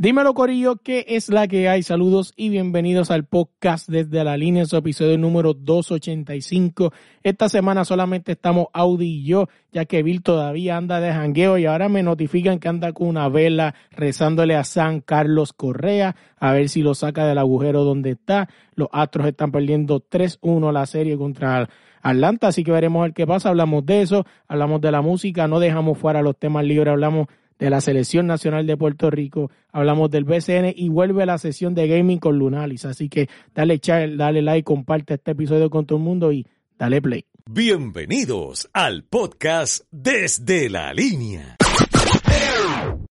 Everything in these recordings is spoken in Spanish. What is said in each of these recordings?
Dímelo Corillo, ¿qué es la que hay? Saludos y bienvenidos al podcast desde la línea, su episodio número 285. Esta semana solamente estamos Audi y yo, ya que Bill todavía anda de jangueo y ahora me notifican que anda con una vela rezándole a San Carlos Correa, a ver si lo saca del agujero donde está. Los Astros están perdiendo 3-1 la serie contra Atlanta, así que veremos ver qué pasa. Hablamos de eso, hablamos de la música, no dejamos fuera los temas libres, hablamos de la Selección Nacional de Puerto Rico, hablamos del BCN y vuelve la sesión de gaming con Lunalis. Así que dale, chat, dale like, comparte este episodio con todo el mundo y dale play. Bienvenidos al podcast Desde la Línea.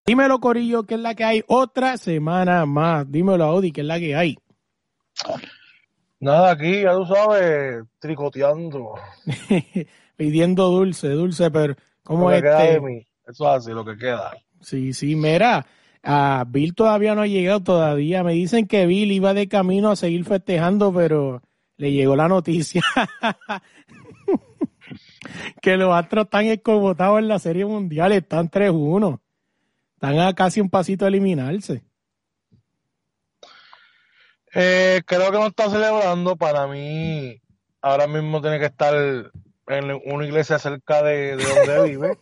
Dímelo, Corillo, que es la que hay otra semana más. Dímelo, Audi, que es la que hay. Nada, aquí, ya tú sabes, tricoteando. Pidiendo dulce, dulce, pero de este. Eso es así, lo que queda. Sí, sí, mira, a Bill todavía no ha llegado todavía. Me dicen que Bill iba de camino a seguir festejando, pero le llegó la noticia que los Astros están escobotados en la Serie Mundial, están 3-1. Están a casi un pasito a eliminarse. Eh, creo que no está celebrando. Para mí, ahora mismo tiene que estar en una iglesia cerca de, de donde vive,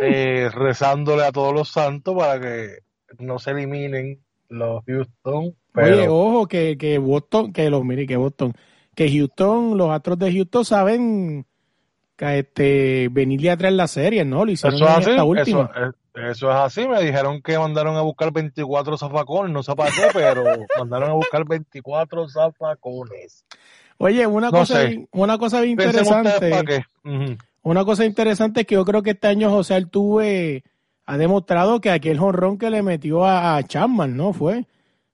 eh, rezándole a todos los santos para que no se eliminen los Houston. Pero Oye, ojo, que, que Boston, que los, mire, que Boston, que Houston, los Astros de Houston saben que este, venirle a traer la serie, ¿no? Lo hicieron eso es en así. esta última. Eso, es- eso es así. Me dijeron que mandaron a buscar 24 zafacones. No sé para qué, pero mandaron a buscar 24 zafacones. Oye, una No cosa, bien- una cosa bien interesante, qué. Ujú. una cosa interesante es que yo creo que este año José Altuve ha demostrado que aquel jonrón que le metió a, a Chapman, ¿no? Fue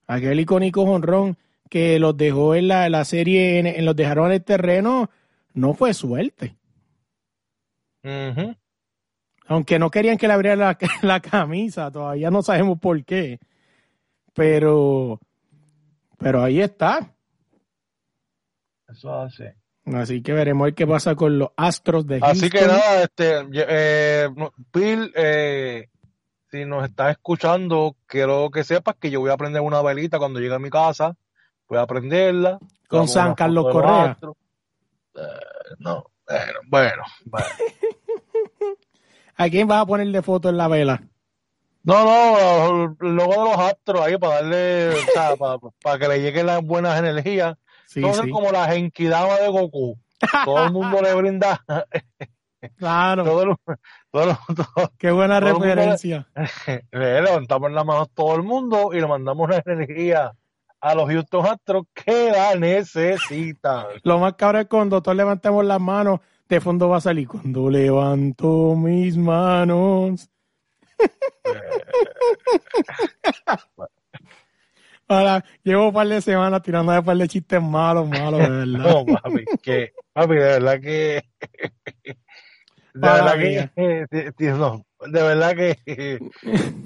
aquel icónico jonrón que los dejó en la, la serie, en, en los dejaron en el terreno, no fue suerte. Ujú. Aunque no querían que le abriera la, la camisa, todavía no sabemos por qué. Pero, pero ahí está. Eso es así. Así que veremos qué pasa con los Astros de Houston. Así que nada, este, eh, Bill, eh, si nos estás escuchando, quiero que sepas que yo voy a prender una velita cuando llegue a mi casa. Voy a prenderla. Con San Carlos Correa. Eh, no, bueno, bueno, bueno. ¿A quién vas a ponerle foto en la vela? No, no, luego de los astros ahí para darle, o sea, para, para que le lleguen las buenas energías. Sí, ser sí. como la Genkidama de Goku. Todo el mundo le brinda, Claro, todo el, todo el- todo- qué buena le- referencia. le levantamos las manos todo el mundo y le mandamos la energía a los Houston Astros que la necesitan. Lo más cabrón es cuando todos levantemos las manos, de fondo va a salir. Cuando levanto mis manos. Ahora, llevo un par de semanas tirando un par de chistes malos, malos, de verdad. No, papi, que, papi, de verdad que, de verdad mía. que, eh, tío, no, de verdad que,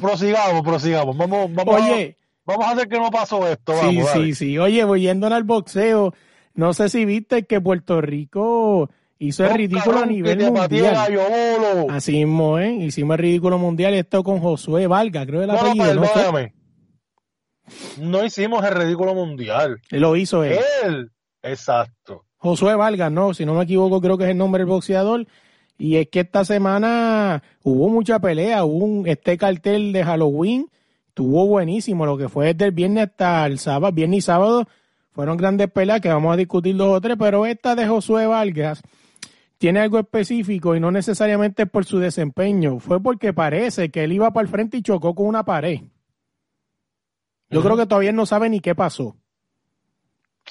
prosigamos, prosigamos, vamos, vamos, Oye, a, vamos a hacer que no pasó esto, vamos, sí, sí, sí. Oye, voy yendo al boxeo. No sé si viste que Puerto Rico hizo el ridículo a nivel que mundial. gallo. Así mismo, ¿eh? Hicimos el ridículo mundial y esto con Josué Valga, creo el No, no, apellido, no. No hicimos el ridículo mundial. Lo hizo él. Él, exacto. Josué Vargas, no, si no me equivoco, creo que es el nombre del boxeador. Y es que esta semana hubo mucha pelea, hubo un, este cartel de Halloween, estuvo buenísimo, lo que fue desde el viernes hasta el sábado, viernes y sábado, fueron grandes peleas que vamos a discutir dos o tres, pero esta de Josué Vargas tiene algo específico y no necesariamente por su desempeño, fue porque parece que él iba para el frente y chocó con una pared. Yo creo que todavía no sabe ni qué pasó.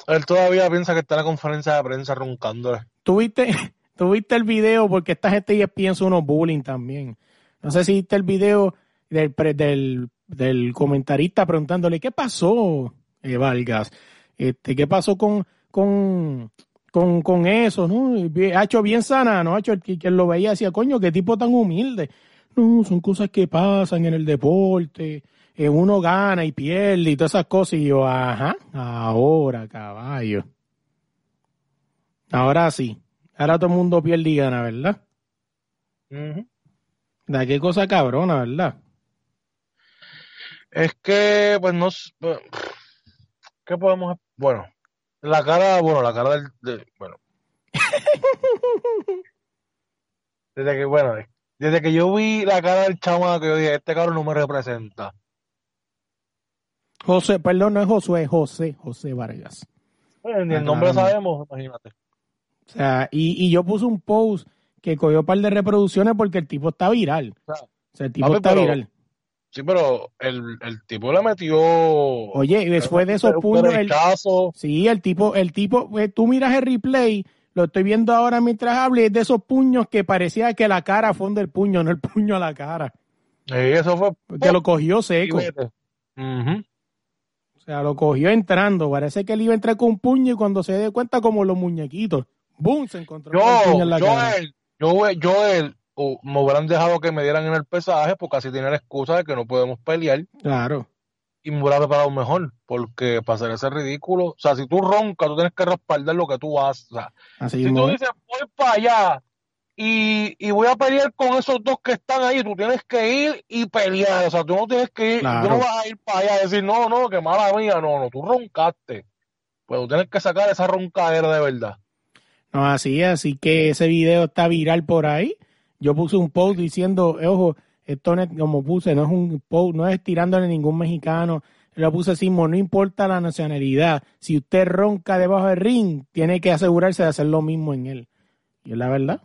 Él todavía piensa que está en la conferencia de prensa roncándole. ¿Tuviste, tuviste el video porque esta gente ya piensa unos bullying también. No sé si viste el video del, del, del comentarista preguntándole qué pasó, eh, Vargas. Este, ¿qué pasó con, con, con, con eso, no? Ha hecho bien sana, ¿no? Ha hecho el que, lo veía decía, coño, qué tipo tan humilde. No, son cosas que pasan en el deporte. Eh, uno gana y pierde y todas esas cosas. Y yo, ajá, ahora, caballo. Ahora sí. Ahora todo el mundo pierde y gana, ¿verdad? Ujú. Da qué cosa cabrona, ¿verdad? Es que, pues no, pues, ¿qué podemos? Bueno, la cara, bueno, la cara del, de- bueno. Desde que, bueno, desde que yo vi la cara del chamaco, yo dije, este cabrón no me representa. José, perdón, no es Josué, es José, José Vargas. Bueno, ni Ah, el nombre lo claro. sabemos, imagínate. O sea, y, y yo puse un post que cogió un par de reproducciones porque el tipo está viral. O sea, O sea, el tipo papi, está pero- viral. Sí, pero el, el tipo le metió. Oye, y después de esos puños, el, sí, el tipo, el tipo, eh, tú miras el replay, lo estoy viendo ahora mientras es de esos puños que parecía que la cara fue del puño, no el puño a la cara. Sí, eso fue. Que lo cogió seco. Ujú. O sea, lo cogió entrando. Parece que él iba a entrar con un puño y cuando se dio cuenta, como los muñequitos, ¡boom! Se encontró con el puño Yo, en la yo, cara. él, yo, yo, él, o me hubieran dejado que me dieran en el pesaje porque así tenía la excusa de que no podemos pelear Claro. y me hubiera preparado mejor. Porque para hacer ese ridículo, o sea, si tú roncas, tú tienes que respaldar lo que tú haces. O sea, Así si tú es. dices, voy para allá y, y voy a pelear con esos dos que están ahí, tú tienes que ir y pelear. O sea, tú no tienes que ir, Claro. tú no vas a ir para allá y decir, no, no, que mala mía, no, no, tú roncaste. Pues tú tienes que sacar esa roncadera de verdad. No, así es, así que ese video está viral por ahí. Yo puse un post diciendo, eh, ojo, esto no es, como puse, no es un post, no es tirándole a ningún mexicano. Lo puse así, no importa la nacionalidad. Si usted ronca debajo del ring, tiene que asegurarse de hacer lo mismo en él. Y es la verdad.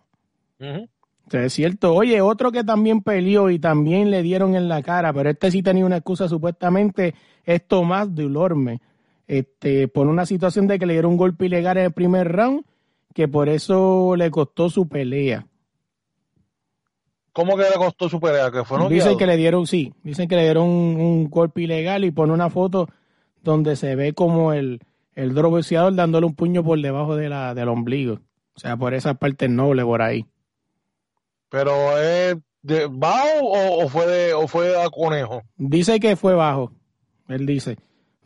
O sea, es cierto. Oye, otro que también peleó y también le dieron en la cara, pero este sí tenía una excusa supuestamente, es Tomás Dulorme. Este, por una situación de que le dieron un golpe ilegal en el primer round, que por eso le costó su pelea. ¿Cómo que le costó su pelea? ¿Que fue Dicen que le dieron, sí, dicen que le dieron un, un golpe ilegal y pone una foto donde se ve como el, el dándole un puño por debajo de la, del ombligo. O sea, por esa parte noble por ahí. Pero es de bajo o, fue de o fue a conejo. Dice que fue bajo. Él dice.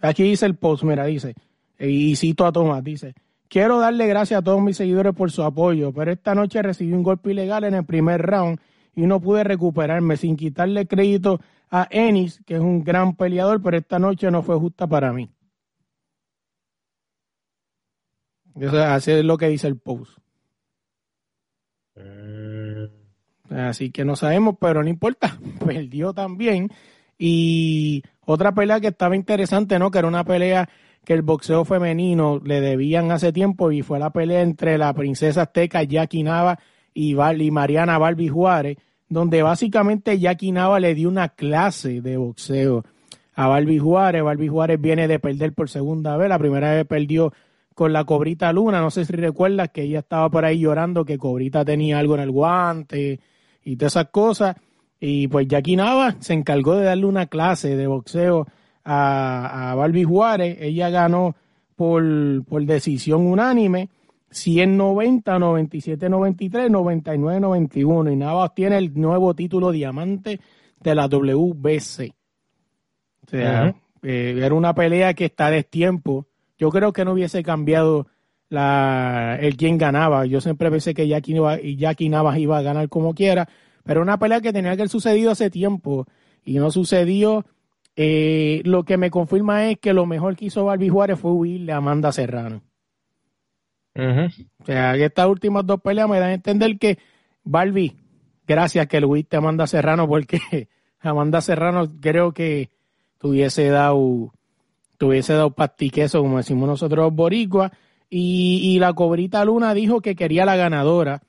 Aquí dice el post, mira, dice. Y cito a Tomás, dice. Quiero darle gracias a todos mis seguidores por su apoyo, pero esta noche recibí un golpe ilegal en el primer round y no pude recuperarme sin quitarle crédito a Ennis, que es un gran peleador, pero esta noche no fue justa para mí. Eso, así es lo que dice el post. Así que no sabemos, pero no importa. Perdió también. Y otra pelea que estaba interesante, ¿no? Que era una pelea que el boxeo femenino le debían hace tiempo y fue la pelea entre la princesa azteca Jackie Nava y, Val- y Mariana Balbi Juárez, donde básicamente Jackie Nava le dio una clase de boxeo a Balbi Juárez. Balbi Juárez viene de perder por segunda vez. La primera vez perdió con la Cobrita Luna. No sé si recuerdas que ella estaba por ahí llorando que Cobrita tenía algo en el guante y todas esas cosas. Y pues Jackie Nava se encargó de darle una clase de boxeo a, a Balbi Juárez. Ella ganó por, por decisión unánime. 190, 97, 93, 99, 91. Y Nava obtiene el nuevo título diamante de la WBC. O sea, eh, era una pelea que está a destiempo. Yo creo que no hubiese cambiado la, el quién ganaba. Yo siempre pensé que Jackie, y Jackie Navas iba a ganar como quiera, pero una pelea que tenía que haber sucedido hace tiempo y no sucedió. Eh, lo que me confirma es que lo mejor que hizo Barbie Juárez fue huirle a Amanda Serrano. O sea, estas últimas dos peleas me dan a entender que Barbie, gracias que le huiste a Amanda Serrano, porque Amanda Serrano creo que tuviese dado, tuviese dado pastiqueso, como decimos nosotros boricuas, y, y la cobrita Luna dijo que quería la ganadora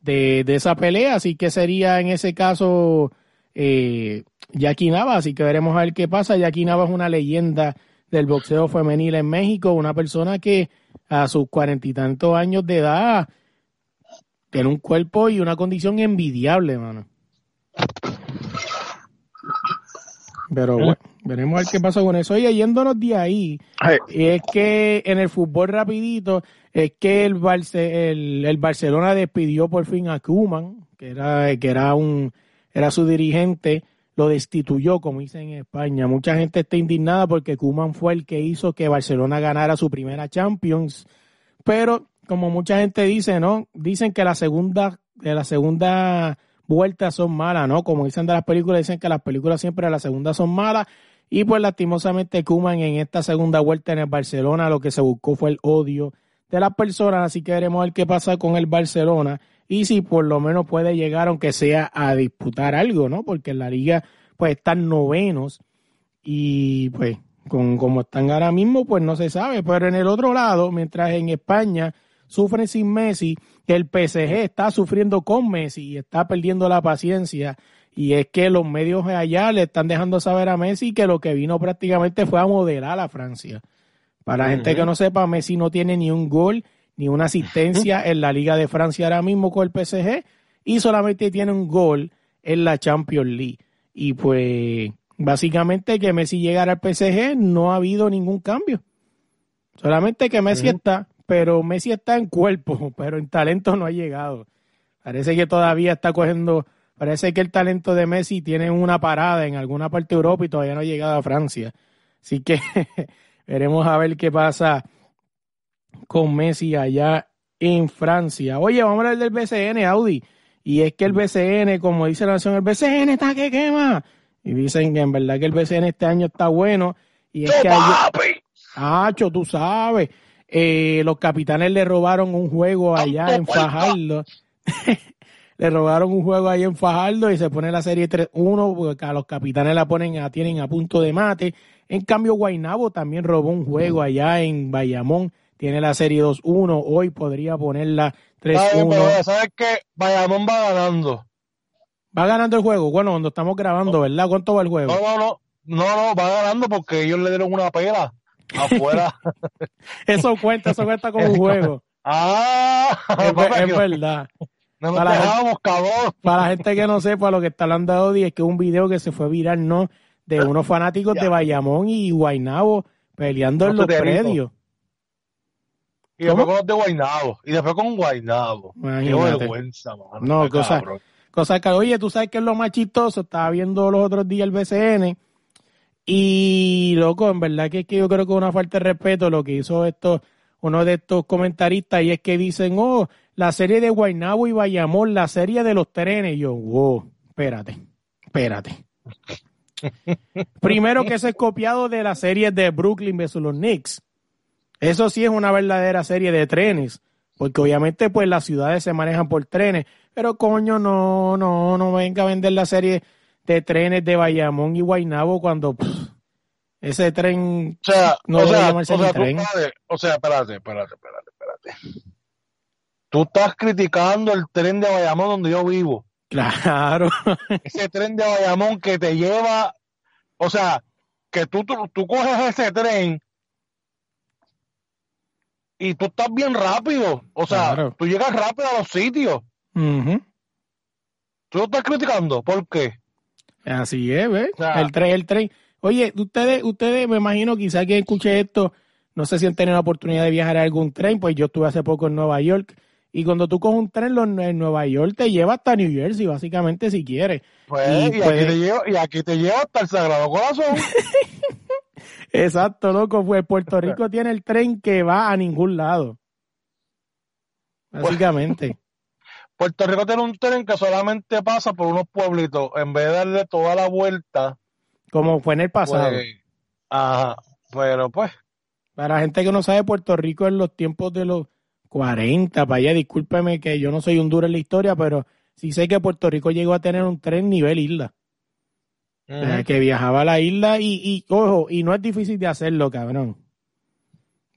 de, de esa pelea, así que sería en ese caso eh, Jackie Nava, así que veremos a ver qué pasa. Jackie Nava es una leyenda del boxeo femenil en México, una persona que a sus cuarenta y tantos años de edad tiene un cuerpo y una condición envidiable, mano. Pero bueno, Veremos a ver qué pasa con eso. Oye, yéndonos de ahí, y es que en el fútbol rapidito, es que el, Barce- el, el Barcelona despidió por fin a Koeman, que era, que era un, era su dirigente, lo destituyó, como dicen en España. Mucha gente está indignada porque Koeman fue el que hizo que Barcelona ganara su primera Champions. Pero, como mucha gente dice, ¿no? Dicen que la segunda, la segunda vuelta son malas, ¿no? Como dicen de las películas, dicen que las películas siempre las segundas son malas. Y pues lastimosamente Koeman en esta segunda vuelta en el Barcelona lo que se buscó fue el odio de las personas, así que veremos a ver qué pasa con el Barcelona y si por lo menos puede llegar aunque sea a disputar algo, ¿no? Porque en la liga pues están novenos y pues con como están ahora mismo pues no se sabe, pero en el otro lado, mientras en España sufren sin Messi, el PSG está sufriendo con Messi y está perdiendo la paciencia y es que los medios allá le están dejando saber a Messi que lo que vino prácticamente fue a modelar a Francia. Para la gente que no sepa, Messi no tiene ni un gol ni una asistencia en la Liga de Francia ahora mismo con el PSG y solamente tiene un gol en la Champions League. Y pues básicamente que Messi llegara al PSG no ha habido ningún cambio. Solamente que Messi está, pero Messi está en cuerpo, pero en talento no ha llegado. Parece que todavía está cogiendo, parece que el talento de Messi tiene una parada en alguna parte de Europa y todavía no ha llegado a Francia. Así que veremos a ver qué pasa con Messi allá en Francia. Oye, vamos a hablar del BCN, Audi. Y es que el BCN, como dice la nación, el BCN está que quema. Y dicen que en verdad que el BCN este año está bueno. Y es que ayer, Acho, tú sabes, eh, los capitanes le robaron un juego allá en Fajardo. le robaron un juego ahí en Fajardo y se pone la serie 3-1 porque a los capitanes la ponen a, tienen a punto de mate. En cambio, Guainabo también robó un juego allá en Bayamón. Tiene la serie 2-1. Hoy podría ponerla ¿Sabes, 3-1. pero ¿sabes qué? Bayamón va ganando. Va ganando el juego. Bueno, cuando estamos grabando, ¿verdad? ¿Cuánto va el juego? No, no, no. No, no, va ganando porque ellos le dieron una pela afuera. Eso cuenta, eso cuenta como un juego. ah, Es, papá, es que verdad. no nos para la dejamos, cabrón. Para la gente que no sepa lo que está hablando Audi, es que un video que se fue viral, ¿no? De unos fanáticos de Bayamón y Guaynabo peleando en los predios. Y después con los de Guaynabo. Y después con Guaynabo. Qué vergüenza, mano. No, Qué cosa-. Cosa que, oye, tú sabes que es lo más chistoso. Estaba viendo los otros días el BCN. Y, loco, en verdad que es que yo creo que es una falta de respeto lo que hizo esto, uno de estos comentaristas. Y es que dicen, oh, la serie de Guaynabo y Bayamón, la serie de los trenes. Y yo, wow, espérate, espérate. Primero que eso es copiado de la serie de Brooklyn versus los Knicks. Eso sí es una verdadera serie de trenes. Porque obviamente pues las ciudades se manejan por trenes. Pero coño, no, no, no venga a vender la serie de trenes de Bayamón y Guaynabo cuando pff, ese tren O sea, No o sea, o llamarse sea, tú tren. o sea, espérate, espérate, espérate, espérate. Tú estás criticando el tren de Bayamón donde yo vivo. Claro. Ese tren de Bayamón que te lleva, o sea, que tú, tú, tú coges ese tren y tú estás bien rápido. O sea, Claro. tú llegas rápido a los sitios. Ujú. Tú lo estás criticando. ¿Por qué? Así es, ¿ves? El tren, el tren. Oye, ustedes, ustedes, me imagino, quizás que escuché esto, no sé si han tenido la oportunidad de viajar a algún tren, pues yo estuve hace poco en Nueva York, y cuando tú coges un tren en Nueva York te lleva hasta New Jersey, básicamente, si quieres. Pues, Y y, puede- aquí te llevo, y aquí te llevo hasta el Sagrado Corazón. Exacto, loco, pues Puerto Rico tiene el tren que va a ningún lado. Básicamente. Puerto Rico tiene un tren que solamente pasa por unos pueblitos. En vez de darle toda la vuelta, como fue en el pasado. pues, ajá, pero pues, Para la gente que no sabe, Puerto Rico en los tiempos de los 40, para allá, discúlpeme que yo no soy un duro en la historia, pero sí sé que Puerto Rico llegó a tener un tren nivel isla. O sea, ujú. que viajaba a la isla y, y, ojo, y no es difícil de hacerlo, cabrón.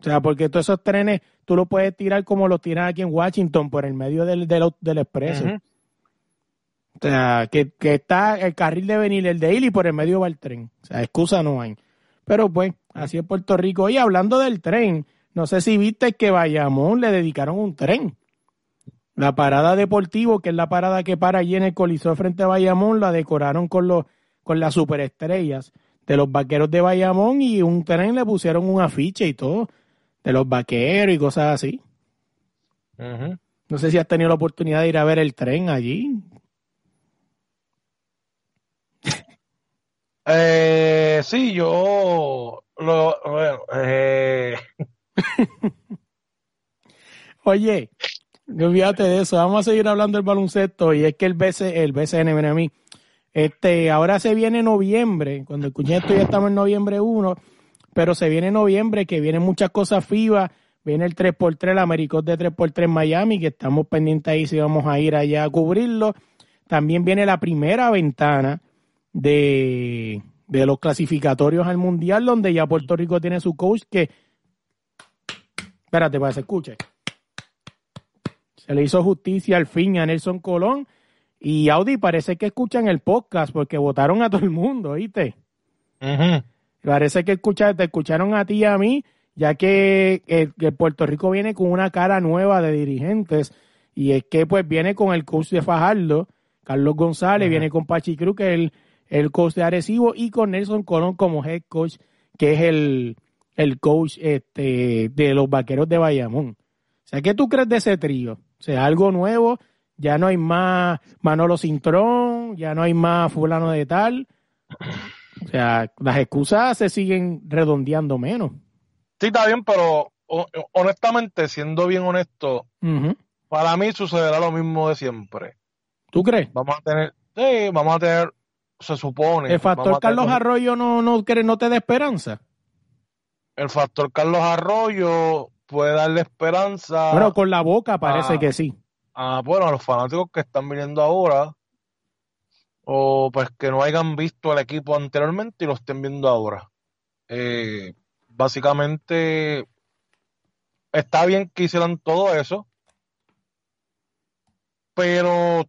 O sea, porque todos esos trenes tú los puedes tirar como los tiran aquí en Washington, por el medio del, del, del expreso. O sea, que, que está el carril de venir, el de ir y por el medio va el tren. O sea, excusa no hay. Pero pues, así es Puerto Rico. Y hablando del tren, no sé si viste que Bayamón le dedicaron un tren. La parada deportivo, que es la parada que para allí en el Coliseo frente a Bayamón, la decoraron con los con las superestrellas de los vaqueros de Bayamón y un tren le pusieron un afiche y todo de los vaqueros y cosas así. No sé si has tenido la oportunidad de ir a ver el tren allí. Eh, sí, yo lo, bueno, eh, Oye, no olvídate de eso. Vamos a seguir hablando del baloncesto y es que el BC, el BCN, ven a mí. Este, ahora se viene noviembre. Cuando escuché esto ya estamos en noviembre 1, pero se viene noviembre que vienen muchas cosas FIBA. Viene el 3x3, el Americos de 3x3 en Miami, que estamos pendientes ahí si vamos a ir allá a cubrirlo. También viene la primera ventana de, de los clasificatorios al Mundial, donde ya Puerto Rico tiene su coach que... Espérate, para que se escuche. Se le hizo justicia al fin a Nelson Colón. Y Audi parece que escuchan el podcast porque votaron a todo el mundo, ¿viste? ujú. Parece que escucha, te escucharon a ti y a mí, ya que, eh, que Puerto Rico viene con una cara nueva de dirigentes. Y es que pues viene con el coach de Fajardo, Carlos González, Ajá. viene con Pachi Cruz, que es el, el coach de Arecibo, y con Nelson Colón como head coach, que es el, el coach este, de los vaqueros de Bayamón. O sea, ¿qué tú crees de ese trío? O sea, algo nuevo, ya no hay más Manolo Cintrón, ya no hay más fulano de tal. O sea, las excusas se siguen redondeando menos. Sí, está bien, pero ho- honestamente, siendo bien honesto, para mí sucederá lo mismo de siempre. ¿Tú crees? Vamos a tener, sí, vamos a tener, se supone. El factor tener Carlos los- Arroyo no, no, no te da esperanza. El factor Carlos Arroyo puede darle esperanza Bueno, con la boca parece Ah. que sí. a, bueno, a los fanáticos que están viniendo ahora, o pues que no hayan visto el equipo anteriormente y lo estén viendo ahora. Eh, básicamente, está bien que hicieran todo eso, pero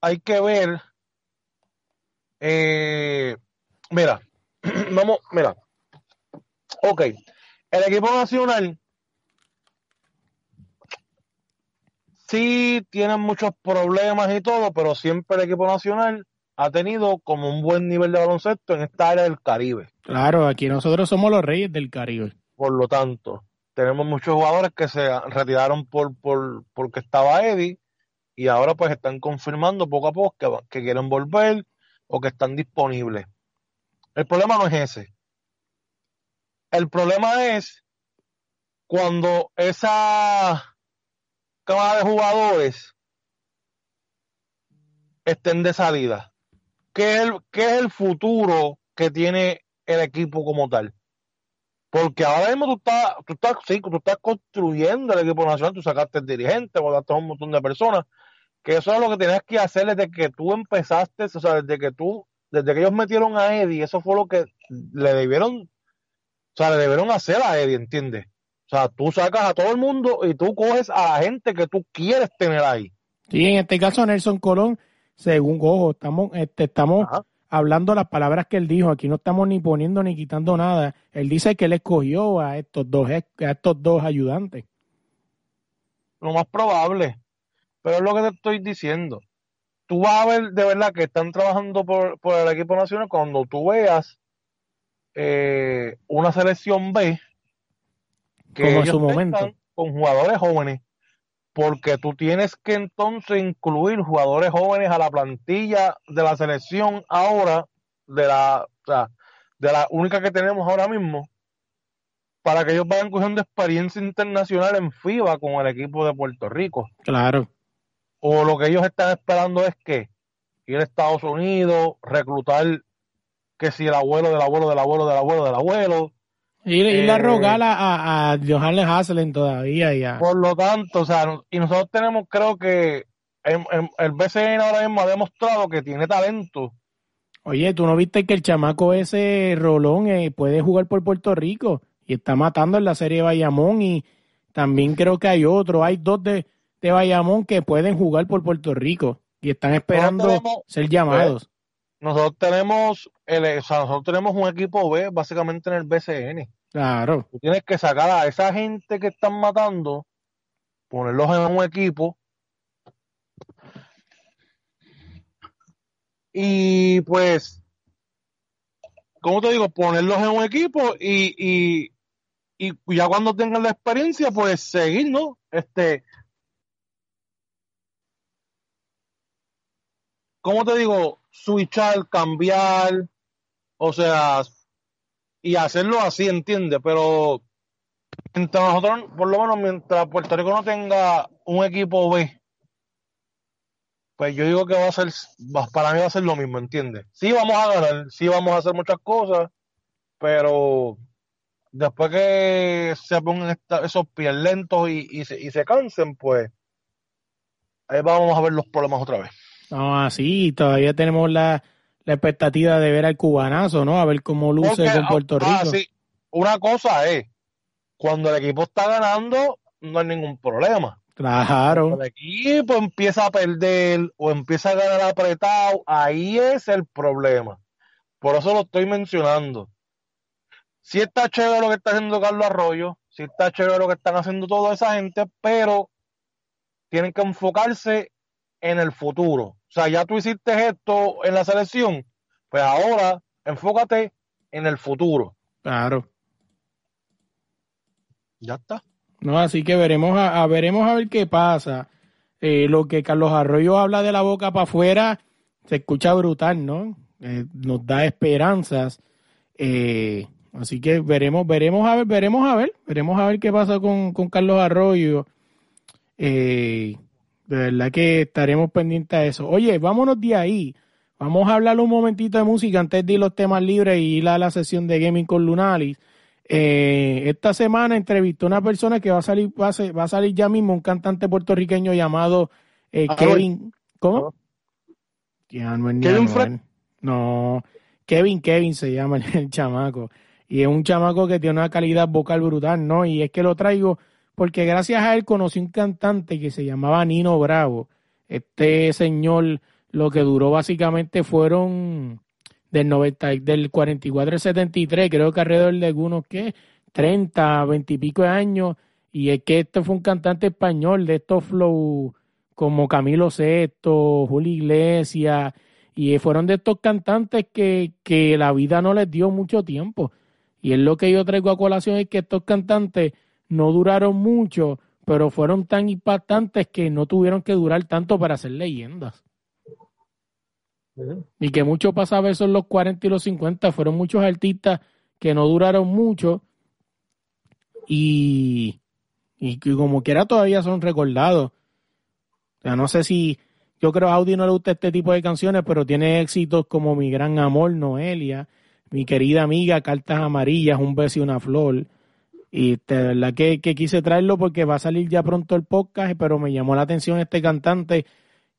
hay que ver, eh, mira, vamos, mira, ok, el equipo nacional sí tienen muchos problemas y todo, pero siempre el equipo nacional ha tenido como un buen nivel de baloncesto en esta área del Caribe. Claro, aquí nosotros somos los reyes del Caribe. Por lo tanto, tenemos muchos jugadores que se retiraron por, por porque estaba Eddie y ahora pues están confirmando poco a poco que, que quieren volver o que están disponibles. El problema no es ese. El problema es cuando esa cámara de jugadores estén de salida. ¿Qué es el, futuro que tiene el equipo como tal? Porque ahora mismo tú estás, tú estás, sí, tú estás construyendo el equipo nacional, tú sacaste el dirigente, votaste a un montón de personas, que eso es lo que tenías que hacer desde que tú empezaste, o sea, desde que tú, desde que ellos metieron a Eddie, eso fue lo que le debieron, o sea, le debieron hacer a Eddie, ¿entiendes? O sea, tú sacas a todo el mundo y tú coges a la gente que tú quieres tener ahí. Sí, en este caso Nelson Colón, según Gojo, estamos, este, estamos Ajá. hablando las palabras que él dijo. Aquí no estamos ni poniendo ni quitando nada. Él dice que él escogió a estos dos, a estos dos ayudantes. lo más probable. Pero es lo que te estoy diciendo. Tú vas a ver de verdad que están trabajando por, por el equipo nacional cuando tú veas eh, una selección B que Como en su momento. con jugadores jóvenes. Porque tú tienes que entonces incluir jugadores jóvenes a la plantilla de la selección ahora, de la, o sea, de la única que tenemos ahora mismo, para que ellos vayan cogiendo experiencia internacional en FIBA con el equipo de Puerto Rico. Claro. O lo que ellos están esperando es que ir a Estados Unidos, reclutar que si el abuelo del abuelo del abuelo del abuelo del abuelo. Y, y le Eh, rogar a, a, a Johannes Haslem todavía y a- Por lo tanto, o sea, y nosotros tenemos, creo que en- en- el BCN ahora mismo ha demostrado que tiene talento. Oye, ¿tú no viste que el chamaco ese Rolón eh, puede jugar por Puerto Rico? Y está matando en la serie de Bayamón y también creo que hay otro. Hay dos de, de Bayamón que pueden jugar por Puerto Rico y están esperando tenemos- ser llamados. Nosotros tenemos, el, o sea, nosotros tenemos un equipo B básicamente en el BCN. Claro. Tú tienes que sacar a esa gente que están matando, ponerlos en un equipo. Y pues, ¿cómo te digo? Ponerlos en un equipo y, y, y ya cuando tengan la experiencia, pues seguir, ¿no? Este, ¿cómo te digo? Switchar, cambiar, o sea, y hacerlo así, ¿entiendes? Pero mientras nosotros, por lo menos mientras Puerto Rico no tenga un equipo B, pues yo digo que va a ser, para mí va a ser lo mismo, ¿entiendes? Sí vamos a ganar, sí vamos a hacer muchas cosas, pero después que se pongan esta- esos pies lentos y, y, se, y se cansen, pues ahí vamos a ver los problemas otra vez. No, así todavía tenemos la, la expectativa de ver al cubanazo, ¿no? A ver cómo luce Porque, con Puerto ah, Rico. sí, una cosa es, cuando el equipo está ganando, no hay ningún problema. Claro. Cuando el equipo empieza a perder o empieza a ganar apretado, ahí es el problema. Por eso lo estoy mencionando. Sí está chévere lo que está haciendo Carlos Arroyo, sí está chévere lo que están haciendo toda esa gente, pero tienen que enfocarse en el futuro. O sea, ya tú hiciste esto en la selección, pues ahora enfócate en el futuro. Claro. Ya está. No, así que veremos a, a- veremos a ver qué pasa. Eh, lo que Carlos Arroyo habla de la boca para afuera se escucha brutal, ¿no? Eh, nos da esperanzas. Eh, así que veremos, veremos a ver, veremos a ver, veremos a ver qué pasa con, con Carlos Arroyo. Eh, de verdad que estaremos pendientes a eso. Oye, vámonos de ahí. Vamos a hablar un momentito de música antes de ir los temas libres y ir a la sesión de gaming con Lunalis. Eh, esta semana entrevistó a una persona que va a salir, va a, ser- va a salir ya mismo, un cantante puertorriqueño llamado eh. Kevin. ¿Cómo? Ya, no es Kevin. Fred. No, Kevin Kevin se llama el, el chamaco. Y es un chamaco que tiene una calidad vocal brutal, ¿no? Y es que lo traigo porque gracias a él conocí un cantante que se llamaba Nino Bravo. Este señor, lo que duró básicamente fueron del 90, y- del 44 al 73, creo que alrededor de algunos, ¿qué? 30, 20 y pico de años. Y es que este fue un cantante español de estos flow como Camilo Sesto, Julio Iglesias, y fueron de estos cantantes que, que la vida no les dio mucho tiempo. Y es lo que yo traigo a colación, es que estos cantantes no duraron mucho, pero fueron tan impactantes que no tuvieron que durar tanto para ser leyendas. Y que mucho pasaba eso en los 40 y los 50, fueron muchos artistas que no duraron mucho y, y que como quiera todavía son recordados. O sea, no sé si, yo creo a Audi no le gusta este tipo de canciones, pero tiene éxitos como Mi Gran Amor, Noelia, Mi Querida Amiga, Cartas Amarillas, Un Beso y una Flor. Y de verdad que, quise traerlo porque va a salir ya pronto el podcast, pero me llamó la atención este cantante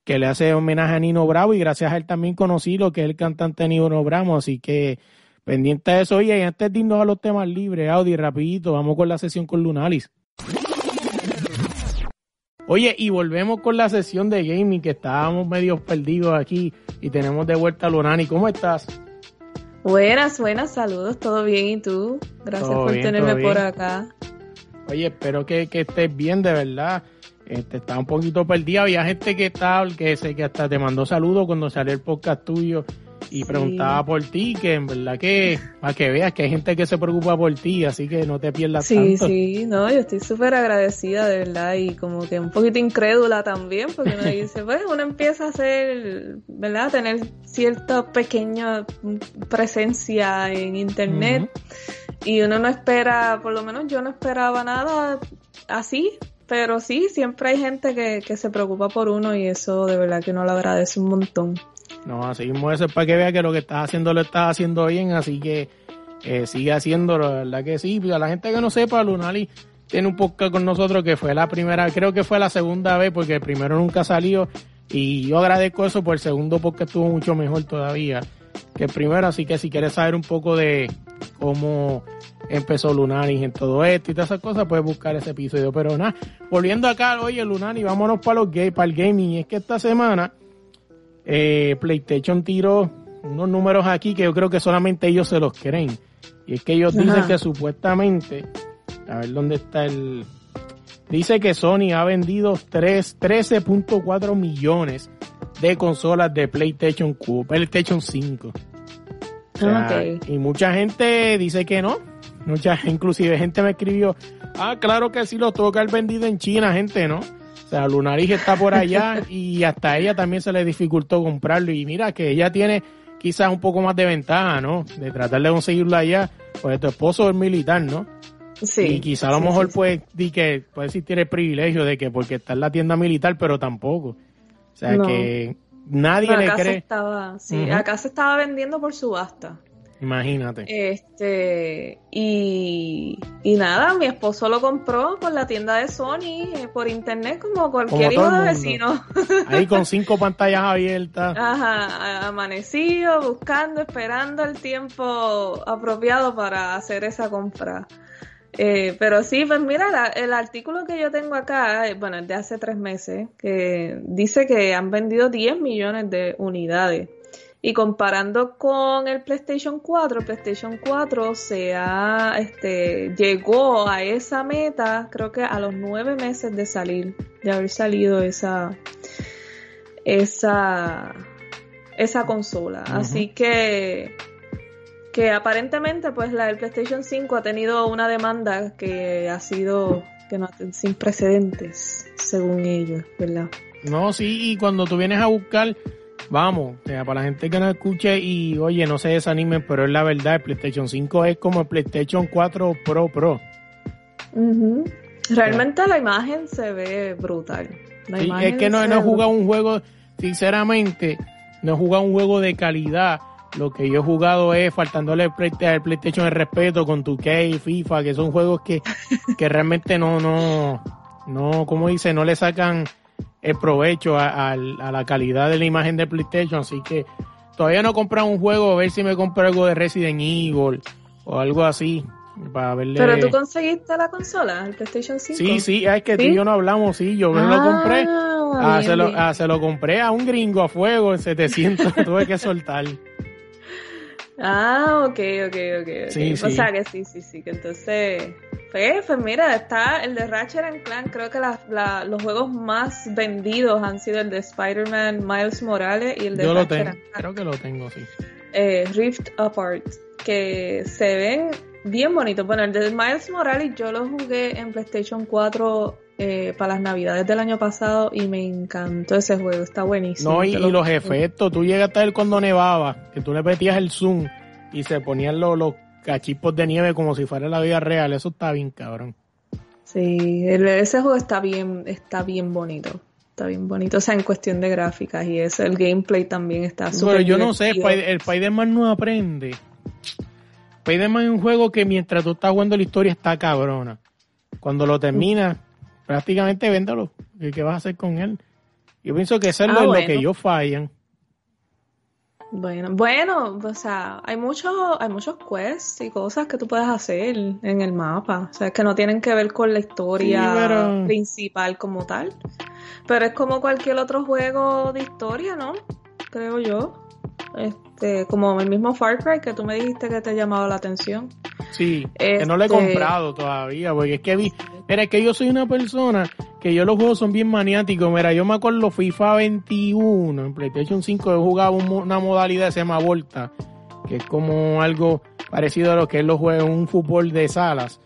que le hace homenaje a Nino Bravo y gracias a él también conocí lo que es el cantante Nino Bravo, así que pendiente de eso. Oye, y antes de irnos a los temas libres, Audi, rapidito, vamos con la sesión con Lunalis. Oye, y volvemos con la sesión de gaming, que estábamos medio perdidos aquí y tenemos de vuelta a Lunani. ¿Cómo estás? Buenas, buenas, saludos, ¿todo bien? ¿Y tú? Gracias Todo por bien, tenerme por acá. Oye, espero que, que estés bien, de verdad. Este, está un poquito perdida. Había gente que estaba, que sé que hasta te mandó saludos cuando salió el podcast tuyo y Sí. preguntaba por ti, que en verdad que, para que veas que hay gente que se preocupa por ti, así que no te pierdas Sí, tanto. sí, no, yo estoy súper agradecida, de verdad, y como que un poquito incrédula también, porque uno dice, pues uno empieza a hacer, ¿verdad? A tener cierta pequeña presencia en internet y uno no espera, por lo menos yo no esperaba nada así, pero sí, siempre hay gente que, que se preocupa por uno y eso de verdad que uno lo agradece un montón. No, así mismo eso es para que veas que lo que estás haciendo lo estás haciendo bien, así que eh, sigue haciéndolo, la verdad que sí. A la gente que no sepa, Lunali tiene un podcast con nosotros que fue la primera, creo que fue la segunda vez, porque el primero nunca salió. Y yo agradezco eso, por el segundo podcast estuvo mucho mejor todavía que el primero. Así que si quieres saber un poco de cómo empezó Lunani en todo esto y todas esas cosas, puedes buscar ese episodio. Pero nada, volviendo acá, oye, Lunani, vámonos para los gay, para el gaming. Es que esta semana eh, PlayStation tiró unos números aquí que yo creo que solamente ellos se los creen. Y es que ellos dicen que supuestamente, a ver dónde está el... Dice que Sony ha vendido tres- 13.4 millones de consolas de PlayStation, PlayStation 5. O sea. Y mucha gente dice que no. Mucha, inclusive gente me escribió, ah, claro que sí lo que haber vendido en China, gente, ¿no? O sea, Lunarich está por allá y hasta a ella también se le dificultó comprarlo. Y mira que ella tiene quizás un poco más de ventaja, ¿no? De tratar de conseguirlo allá, pues tu esposo es militar, ¿no? Sí. y quizá a lo sí, mejor sí, sí. pues di que puede existir el privilegio de que porque está en la tienda militar, pero tampoco. O sea No. que nadie No, le acá se cree. estaba, sí, acá se estaba vendiendo por subasta. Imagínate. Este, y, y nada, mi esposo lo compró por la tienda de Sony, eh, por internet, como cualquier Como hijo de vecino. Ahí con cinco pantallas abiertas. Ajá, amanecido, buscando, esperando el tiempo apropiado para hacer esa compra. Eh, pero sí, pues mira, la- el artículo que yo tengo acá, eh, bueno, es de hace tres meses, que dice que han vendido 10 millones de unidades. Y comparando con el PlayStation 4, el PlayStation 4 se ha, este, llegó a esa meta, creo que a los nueve meses de salir, de haber salido esa, esa, esa consola. Así que, que aparentemente, pues la del PlayStation 5 ha tenido una demanda que ha sido que no, sin precedentes, según ellos, ¿verdad? No, sí, y cuando tú vienes a buscar, vamos, para la gente que no escuche y oye, no se desanimen, pero es la verdad, el PlayStation 5 es como el PlayStation 4 Pro Pro. Ujú. Realmente la imagen se ve brutal. La Sí, es que no, no jugado un juego, sinceramente, no he jugado un juego de calidad. Lo que yo he jugado es faltándole al Play- al PlayStation el respeto con 2K, FIFA, que son juegos que, que realmente no, no, no, como dice, no le sacan el provecho a, al- a la calidad de la imagen de PlayStation. Así que todavía no he comprado un juego, a ver si me compro algo de Resident Evil o algo así. Para verle. Pero tú conseguiste la consola, el PlayStation 5. Sí, sí, es que tú ¿Sí? y yo no hablamos, sí, yo me lo compré. Ah, Ah, bien, se, lo, ah, se lo compré a un gringo a fuego en 700, tuve que soltar. Ah, ok, ok, ok. ok. Sí, o sí. sea que sí, sí, sí. Que entonces, pues, pues mira, está el de Ratchet and Clank. Creo que la- la- los juegos más vendidos han sido el de Spider-Man Miles Morales y el de Yo lo Ratchet tengo, and Clank. creo que lo tengo, sí. eh, Rift Apart, que se ven bien bonitos. Bueno, el de Miles Morales yo lo jugué en PlayStation 4 eh, para las navidades del año pasado y me encantó ese juego, está buenísimo. No, y, lo- los efectos, tú llegaste a ver cuando nevaba, que tú le metías el zoom y se ponían los, los cachipos de nieve como si fuera la vida real, eso está bien cabrón. Sí, ese juego está bien, está bien bonito. Está bien bonito, o sea, en cuestión de gráficas y eso, el gameplay también está súper Pero yo no sé, el Spider-Man no aprende. Spider-Man es un juego que mientras tú estás jugando la historia está cabrona. Cuando lo terminas, prácticamente véndalo. ¿Qué, vas a hacer con él? Yo pienso que eso es Ah, lo, lo bueno. que ellos fallan. Bueno, bueno, o sea, hay muchos, hay muchos quests y cosas que tú puedes hacer en el mapa. O sea, que no tienen que ver con la historia Sí, pero- principal como tal. Pero es como cualquier otro juego de historia, ¿no? Creo yo. Este, como el mismo Far Cry que tú me dijiste que te llamaba la atención. Sí, que no lo he Este- comprado todavía, porque es que vi, mira, es que yo soy una persona que yo los juegos son bien maniáticos, mira, yo me acuerdo FIFA 21, en PlayStation 5 he jugado un mo- una modalidad que se llama Volta, que es como algo parecido a lo que es los juegos, un fútbol de salas,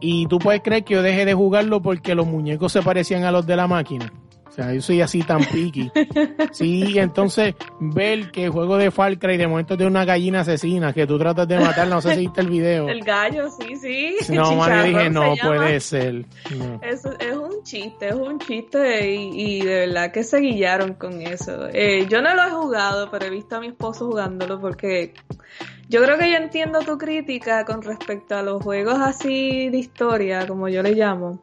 y tú puedes creer que yo dejé de jugarlo porque los muñecos se parecían a los de la máquina. O sea, yo soy así tan piqui. Sí, entonces ver que el juego de Far Cry de momento tiene una gallina asesina que tú tratas de matarla, no sé si viste el video. El gallo, sí, sí. No, mano, dije, no puede ser. No. Es, es un chiste, es un chiste y, y de verdad que se guillaron con eso. Eh, yo no lo he jugado, pero he visto a mi esposo jugándolo porque yo creo que yo entiendo tu crítica con respecto a los juegos así de historia, como yo le llamo.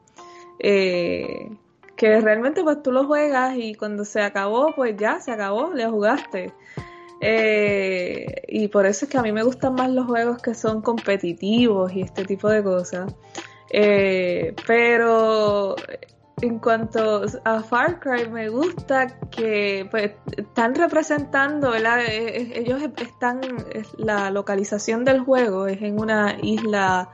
Eh, que realmente pues tú lo juegas y cuando se acabó, pues ya se acabó, le jugaste. Eh, y por eso es que a mí me gustan más los juegos que son competitivos y este tipo de cosas. Eh, pero en cuanto a Far Cry, me gusta que pues, están representando, ¿verdad? Eh, eh, Ellos están, es- la localización del juego es en una isla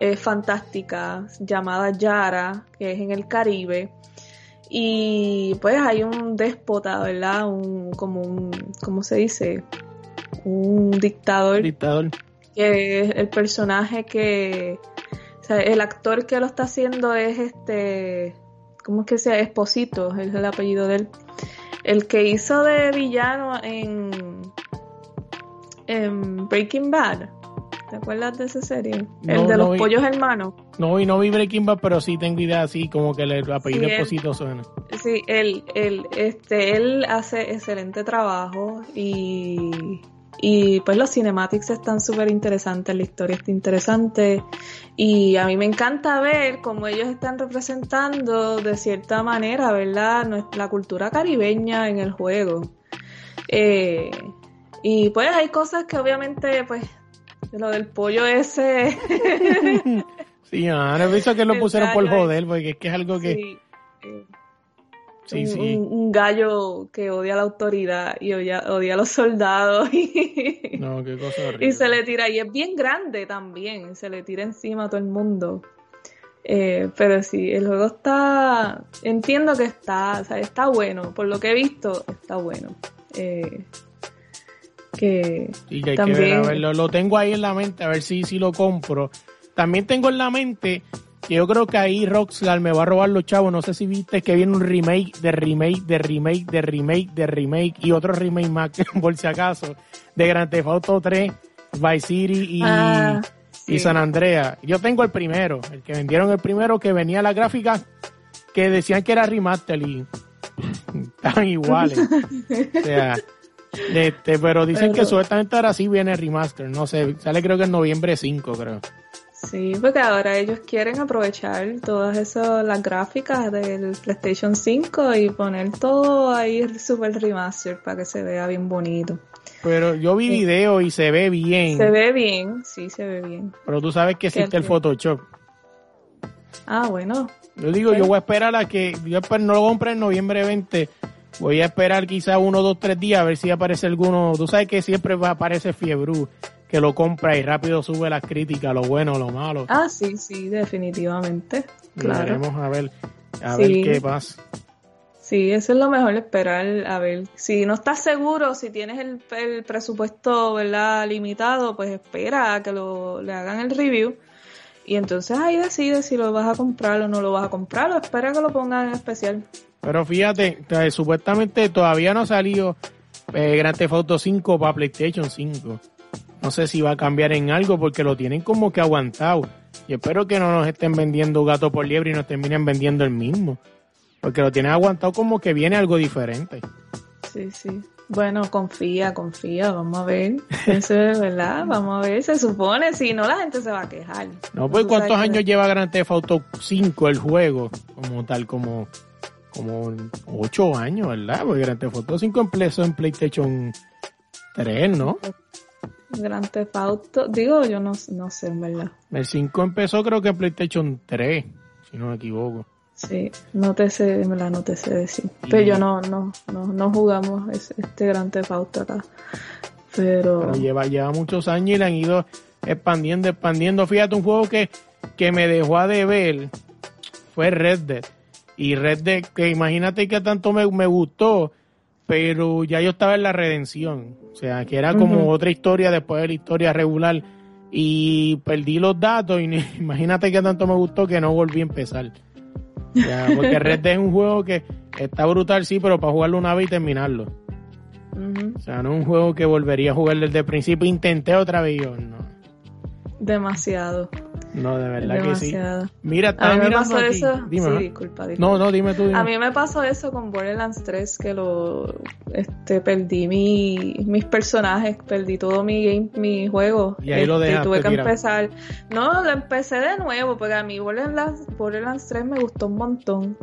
eh, fantástica llamada Yara, que es en el Caribe. Y pues hay un déspota, ¿verdad? Un, como un, ¿cómo se dice? un dictador, Dictador. que es el personaje que, o sea, el actor que lo está haciendo es este, ¿cómo es que sea? Esposito, es el apellido de él. El que hizo de villano en, en Breaking Bad. ¿Te acuerdas de esa serie? No, el de no los vi. pollos hermanos. No, y no vi Breaking Bad, pero sí tengo idea así, como que el apellido Sí, Esposito suena. Sí, él, él, este, él hace excelente trabajo y, y pues los cinematics están súper interesantes, la historia está interesante y a mí me encanta ver cómo ellos están representando de cierta manera, ¿verdad? La cultura caribeña en el juego. Eh, y pues hay cosas que obviamente, pues, lo del pollo ese... Sí, ahora pienso que lo pusieron por joder, porque es que es algo que... sí, Sí, un, sí. un- un gallo que odia la autoridad y odia, odia a los soldados y, No, qué cosa horrible. y se le tira, y es bien grande también, se le tira encima a todo el mundo. Eh, pero sí, el juego está, entiendo que está, o sea, está bueno, por lo que he visto, está bueno. Eh, que Sí, que hay que también, ver, a verlo. Lo tengo ahí en la mente, a ver si, si lo compro. También tengo en la mente que yo creo que ahí Rockstar me va a robar los chavos. No sé si viste que viene un remake de remake de remake de remake de remake y otro remake más, por si acaso, de Grand Theft Auto 3, Vice City y, Ah, y. San Andreas. Yo tengo el primero, el que vendieron el primero que venía la gráfica que decían que era remaster y estaban iguales. o sea, este, pero dicen que supuestamente ahora sí viene remaster, no sé, sale creo que en noviembre 5, creo. Sí, porque ahora ellos quieren aprovechar todas esas, las gráficas del PlayStation 5 y poner todo ahí super remaster para que se vea bien bonito. Pero yo vi video y se ve bien, Se ve bien, sí, se ve bien. pero tú sabes que existe el Photoshop. Ah, bueno, Yo digo, yo voy a esperar a que, yo no lo compré en noviembre 20, voy a esperar quizá uno, dos, tres días a ver si aparece alguno, tú sabes que siempre va- aparece Fiebru, que lo compra y rápido sube las críticas, lo bueno, lo malo. ah, sí, sí, definitivamente, claro. veremos a ver, a Sí. ver qué pasa. Sí, eso es lo mejor, esperar a ver. Si no estás seguro, si tienes el, el presupuesto, ¿verdad? Limitado, pues espera a que lo, le hagan el review. Y entonces ahí decides si lo vas a comprar o no lo vas a comprar o espera que lo pongan en especial. Pero fíjate, supuestamente todavía no ha salido eh, Grand Theft Auto 5 para PlayStation 5. No sé si va a cambiar en algo porque lo tienen como que aguantado. Y espero que no nos estén vendiendo gato por liebre y nos terminen vendiendo el mismo. Porque lo tienen aguantado como que viene algo diferente. Sí, sí. Bueno, confía, confía, vamos a ver. Eso es verdad, vamos a ver. Se supone, si no, la gente se va a quejar. No, pues cuántos que- años lleva Grand Theft Auto 5 el juego, como tal, como como 8 años, ¿verdad? Porque Grand Theft Auto 5 empezó en PlayStation 3, ¿no? Gran Theft Auto, digo, yo no, no sé, en verdad. El 5 empezó creo que en PlayStation 3, si no me equivoco. Sí, no te sé, en verdad no te sé decir. Pero yo no, no, no, no jugamos es- este Gran Theft Auto acá. Pero, Pero lleva, lleva muchos años y le han ido expandiendo, expandiendo. Fíjate, un juego que, que me dejó a deber fue Red Dead. Y Red Dead, que imagínate que tanto me, me gustó, pero ya yo estaba en la redención. O sea, que era como otra historia después de la historia regular. Y perdí los datos y imagínate que tanto me gustó que no volví a empezar. O sea, porque Red Dead es un juego que está brutal, sí, pero para jugarlo una vez y terminarlo. O sea, no es un juego que volvería a jugar desde el principio. Intenté otra vez y yo, no. Demasiado. No, de verdad que sí. Mira, A mí me pasó aquí. eso. Dime, sí, disculpa, disculpa. No, no, dime tú. dime. A mí me pasó eso con Borderlands 3, que lo este perdí mi, mis personajes, perdí todo mi game, mi juego. Y ahí lo Este, dejaste tuve que empezar. No, lo empecé de nuevo, porque a mí Borderlands, Borderlands 3 me gustó un montón.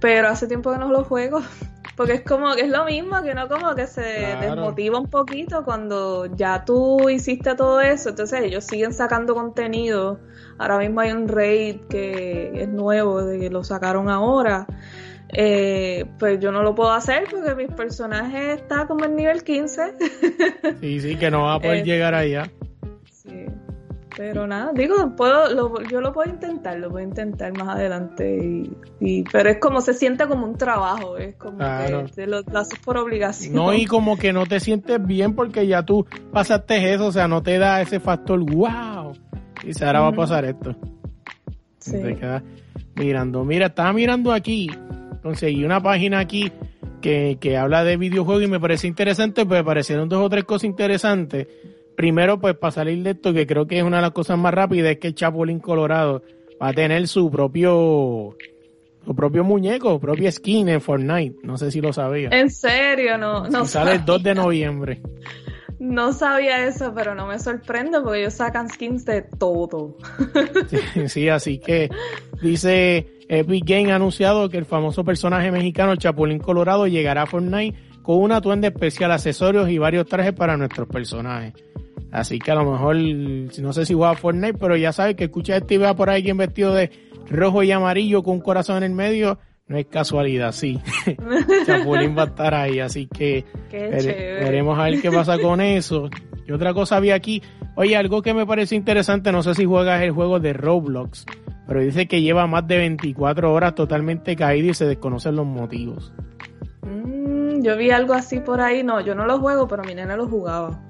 Pero hace tiempo que no lo juego. Porque es como que es lo mismo, que uno como que se Claro. desmotiva un poquito cuando ya tú hiciste todo eso. Entonces ellos siguen sacando contenido. Ahora mismo hay un raid que es nuevo, de que lo sacaron ahora. Eh, pues yo no lo puedo hacer porque mi personaje está como en nivel 15. Sí, sí, que no va a poder Eh, llegar allá. Pero nada, digo, puedo, lo- yo lo puedo intentar, lo puedo intentar más adelante. Y, y- pero es como se siente como un trabajo, es como Claro. que te lo, lo haces por obligación. No, y como que no te sientes bien porque ya tú pasaste eso, o sea, no te da ese factor, wow. Y ahora va a pasar esto. Sí. Te quedas mirando. Mira, estaba mirando aquí, conseguí una página aquí que, que habla de videojuegos y me parece interesante, pues me parecieron dos o tres cosas interesantes. Primero, pues para salir de esto, que creo que es una de las cosas más rápidas, es que el Chapulín Colorado va a tener su propio su propio muñeco, propia skin en Fortnite. No sé si lo sabía. En serio, no, no sale el 2 de noviembre. No sabía eso, pero no me sorprende porque ellos sacan skins de todo. Sí, sí, así que dice Epic Game ha anunciado que el famoso personaje mexicano Chapulín Colorado llegará a Fortnite con un atuendo especial, accesorios y varios trajes para nuestros personajes. Así que a lo mejor, no sé si juega Fortnite, pero ya sabes que escucha este y vea por ahí alguien vestido de rojo y amarillo con un corazón en el medio. No es casualidad, sí. Chapulín va a estar ahí, así que Vere- veremos a ver qué pasa con eso. Y otra cosa había aquí. Oye, algo que me parece interesante, no sé si juegas el juego de Roblox, pero dice que lleva más de 24 horas totalmente caído y se desconocen los motivos. Mm, yo vi algo así por ahí, no, yo no lo juego, pero mi nena lo jugaba.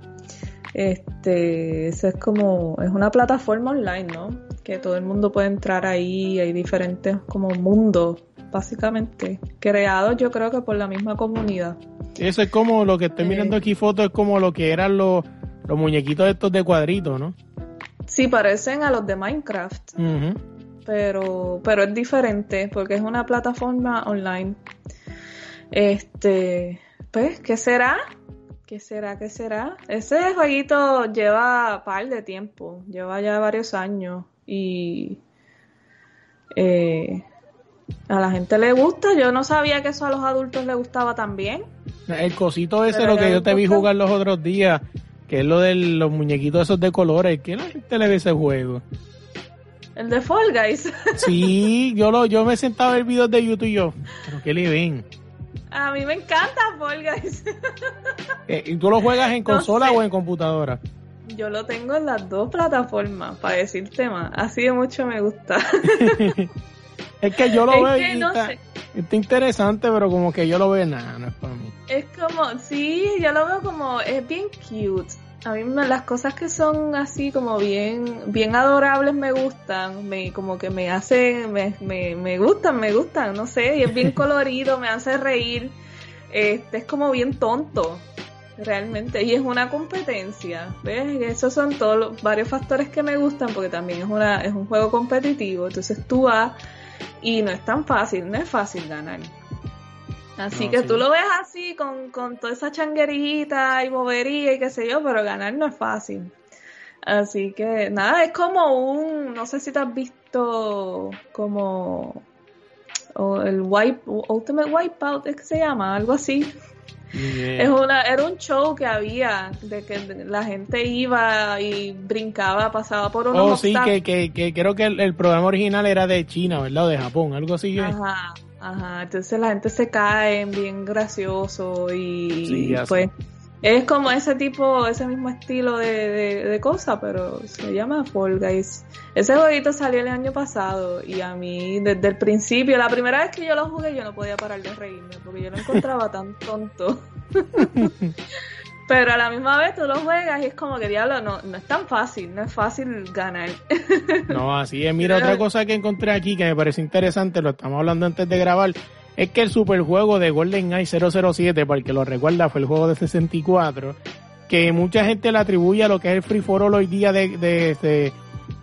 Este, eso es como, es una plataforma online, ¿no? Que todo el mundo puede entrar ahí, hay diferentes como mundos, básicamente, creados yo creo que por la misma comunidad. Eso es como lo que estoy Eh. mirando aquí fotos, es como lo que eran los, los muñequitos estos de cuadritos, ¿no? Sí, parecen a los de Minecraft, Ujú. pero, pero es diferente porque es una plataforma online. Este, pues, ¿qué será? ¿Qué será? ¿Qué será? Ese jueguito lleva par de tiempo, lleva ya varios años y eh, a la gente le gusta. Yo no sabía que eso a los adultos les gustaba también. El cosito ese, Pero lo que yo te vi jugar los otros días, que es lo de los muñequitos esos de colores, ¿qué la gente le ve ese juego? El de Fall Guys. Sí, yo lo, yo me he sentado a ver videos de YouTube y yo, pero ¿qué le ven? A mí me encanta Fall Guys. Eh, ¿Y tú lo juegas en No consola sé. o en computadora? Yo lo tengo en las dos plataformas, para decirte más. Así de mucho me gusta. Es que yo lo Es veo y no está, está interesante, pero como que yo lo veo, nada, no es para mí. Es como, sí, yo lo veo como, es bien cute. A mí las cosas que son así como bien, bien adorables me gustan, me, como que me hacen, me, me, me gustan, me gustan, no sé, y es bien colorido, me hace reír, este es como bien tonto, realmente, y es una competencia, ¿ves? Esos son todos los, varios factores que me gustan, porque también es una, es un juego competitivo, entonces tú vas, y no es tan fácil, no es fácil ganar. Así No, que sí. tú lo ves así con, con toda esa changuerita y bobería y qué sé yo, pero ganar no es fácil. Así que nada, es como un, no sé si te has visto como o el wipe, Ultimate Wipeout, es que se llama, algo así. Es una, era un show que había de que la gente iba y brincaba, pasaba por unos Oh, sí, que, que, que creo que el, el programa original era de China, ¿verdad? O de Japón, algo así. que- Ajá. Entonces la gente se cae bien gracioso y Sí, pues es como ese tipo, ese mismo estilo de, de, de cosa, pero se llama Fall Guys. Ese jueguito salió el año pasado y a mí desde el principio, la primera vez que yo lo jugué yo no podía parar de reírme porque yo lo encontraba tan tonto. Pero a la misma vez tú lo juegas y es como que diablo, no, no es tan fácil, no es fácil ganar. No, así es. Mira, otra cosa que encontré aquí que me parece interesante, lo estamos hablando antes de grabar, es que el superjuego de GoldenEye 007, para el que lo recuerda, fue el juego de 64, que mucha gente le atribuye a lo que es el Free for All hoy día de, de, de,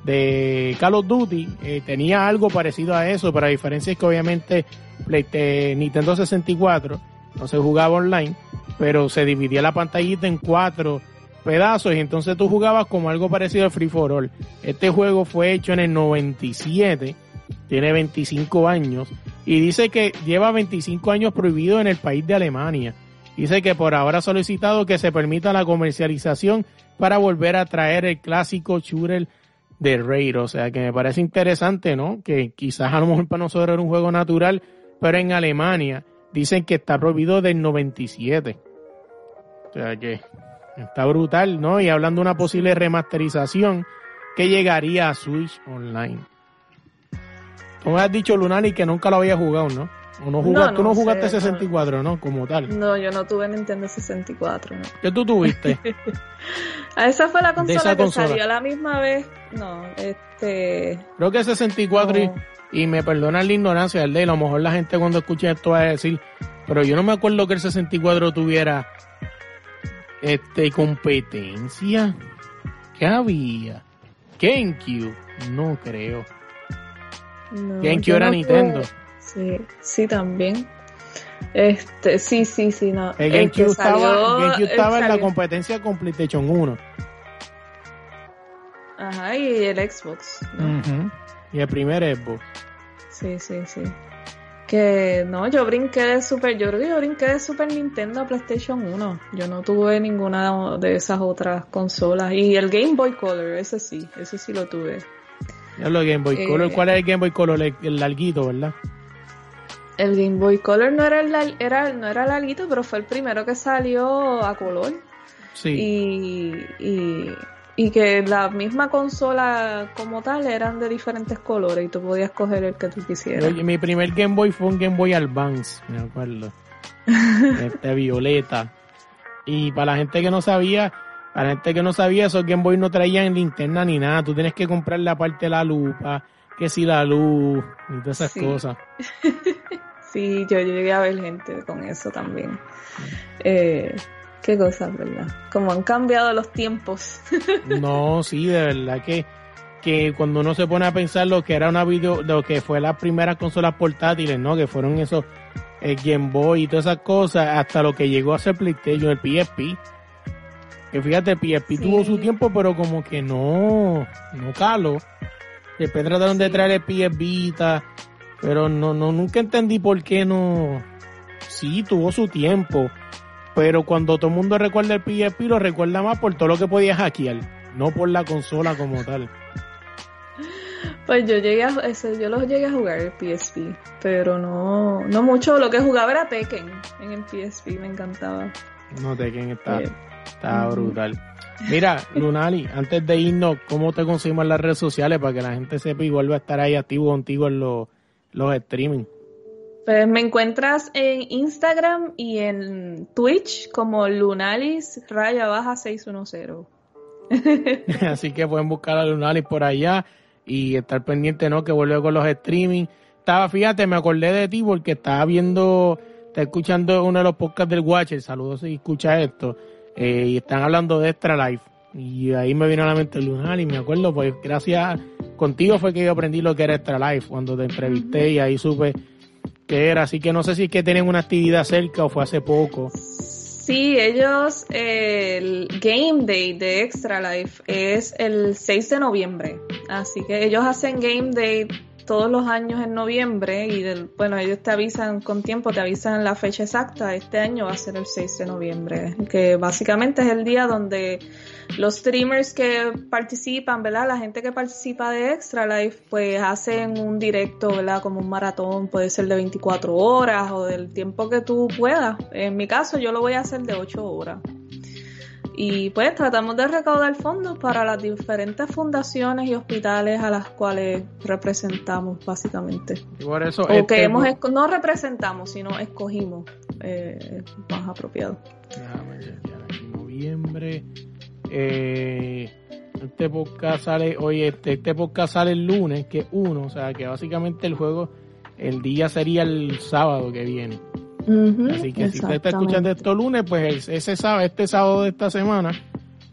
de Call of Duty. Eh, tenía algo parecido a eso, pero la diferencia es que obviamente eh, Nintendo 64 no se jugaba online, pero se dividía la pantallita en cuatro pedazos y entonces tú jugabas como algo parecido al Free for All. Este juego fue hecho en el 97, tiene 25 años y dice que lleva 25 años prohibido en el país de Alemania. Dice que por ahora ha solicitado que se permita la comercialización para volver a traer el clásico shooter de Raid. O sea que me parece interesante, ¿no? Que quizás a lo mejor para nosotros era un juego natural, pero en Alemania dicen que está prohibido del 97. O sea que está brutal, ¿no? Y hablando de una posible remasterización, que llegaría a Switch Online. Tú me has dicho, Lunari, que nunca lo había jugado, ¿no? ¿O no jugaste, No, tú no no jugaste sé, 64, ¿no? Como tal. No, yo no tuve Nintendo 64, no. ¿Qué tú tuviste? Esa fue la consola esa que consola. salió a la misma vez. No, este. Creo que 64 y- No. Y, me perdonan la ignorancia del de, a lo mejor la gente cuando escuche esto va a decir, pero yo no me acuerdo que el 64 tuviera este competencia. ¿Qué había? GameCube, no creo. No, GameCube era no Nintendo. Sí, sí, también. Este, sí, sí, sí, no. El El que GameCube estaba, salió- GameCube el estaba en la competencia con PlayStation 1. Ajá, y el Xbox. ¿no? Y el primer Xbox. Sí, sí, sí. Que no, yo brinqué de Super, yo creo que yo brinqué de Super Nintendo a PlayStation 1. Yo no tuve ninguna de esas otras consolas. Y el Game Boy Color, ese sí, ese sí lo tuve. Ya lo Game Boy Eh, Color. ¿Cuál es el Game Boy Color? El, el larguito, ¿verdad? El Game Boy Color no era el, era, no era larguito, pero fue el primero que salió a color. Sí. Y, y, y que la misma consola como tal eran de diferentes colores y tú podías coger el que tú quisieras. Oye, mi primer Game Boy fue un Game Boy Advance, me acuerdo. este violeta. Y para la gente que no sabía, para la gente que no sabía, esos Game Boy no traían linterna ni nada. Tú tienes que comprar la parte de la lupa, que si la luz y todas esas Sí. cosas. Sí, yo llegué a ver gente con eso también. Eh, qué cosas, ¿verdad? Como han cambiado los tiempos. No, sí, de verdad que, que cuando uno se pone a pensar lo que era una video, lo que fue las primeras consolas portátiles, ¿no? Que fueron esos el Game Boy y todas esas cosas, hasta lo que llegó a ser PlayStation, el PSP. Que fíjate, el PSP Sí. tuvo su tiempo, pero como que no, no calo. Después trataron de traer el PS Vita, pero no, no, nunca entendí por qué no. Sí, tuvo su tiempo. Pero cuando todo el mundo recuerda el PSP, lo recuerda más por todo lo que podía hackear, no por la consola como tal. Pues yo llegué a, ese, yo los llegué a jugar el PSP, pero no, no mucho. Lo que jugaba era Tekken en el PSP, me encantaba. No te quién está, Eh, está brutal. Mira, Lunali, antes de irnos, ¿cómo te conseguimos en las redes sociales para que la gente sepa y vuelva a estar ahí activo contigo en los, los streaming? Pues me encuentras en Instagram y en Twitch como Lunalis raya baja 610. Así que pueden buscar a Lunalis por allá y estar pendiente, ¿no? Que vuelve con los streaming. Estaba, fíjate, me acordé de ti porque estaba viendo, está escuchando uno de los podcasts del Watcher, saludos si escucha esto, eh, y están hablando de Extra Life. Y ahí me vino a la mente Lunalis, me acuerdo, pues gracias contigo fue que yo aprendí lo que era Extra Life cuando te entrevisté y ahí supe era. Así que no sé si es que tienen una actividad cerca o fue hace poco. Sí, ellos, eh, el Game Day de Extra Life es el 6 de noviembre. Así que ellos hacen Game Day todos los años en noviembre y del, bueno, ellos te avisan con tiempo, te avisan la fecha exacta. Este año va a ser el 6 de noviembre, que básicamente es el día donde los streamers que participan, ¿verdad? La gente que participa de Extra Life, pues hacen un directo, ¿verdad? Como un maratón, puede ser de 24 horas o del tiempo que tú puedas. En mi caso, yo lo voy a hacer de 8 horas. Y pues tratamos de recaudar fondos para las diferentes fundaciones y hospitales a las cuales representamos, básicamente. Y por eso O este- que hemos, esco- no representamos, sino escogimos eh, más apropiado. Déjame chequear aquí, noviembre. Eh, este podcast sale, oye, este, este podcast sale el lunes, que es uno, o sea que básicamente el juego, el día sería el sábado que viene. Así que si usted está escuchando esto lunes, pues ese sábado, este sábado de esta semana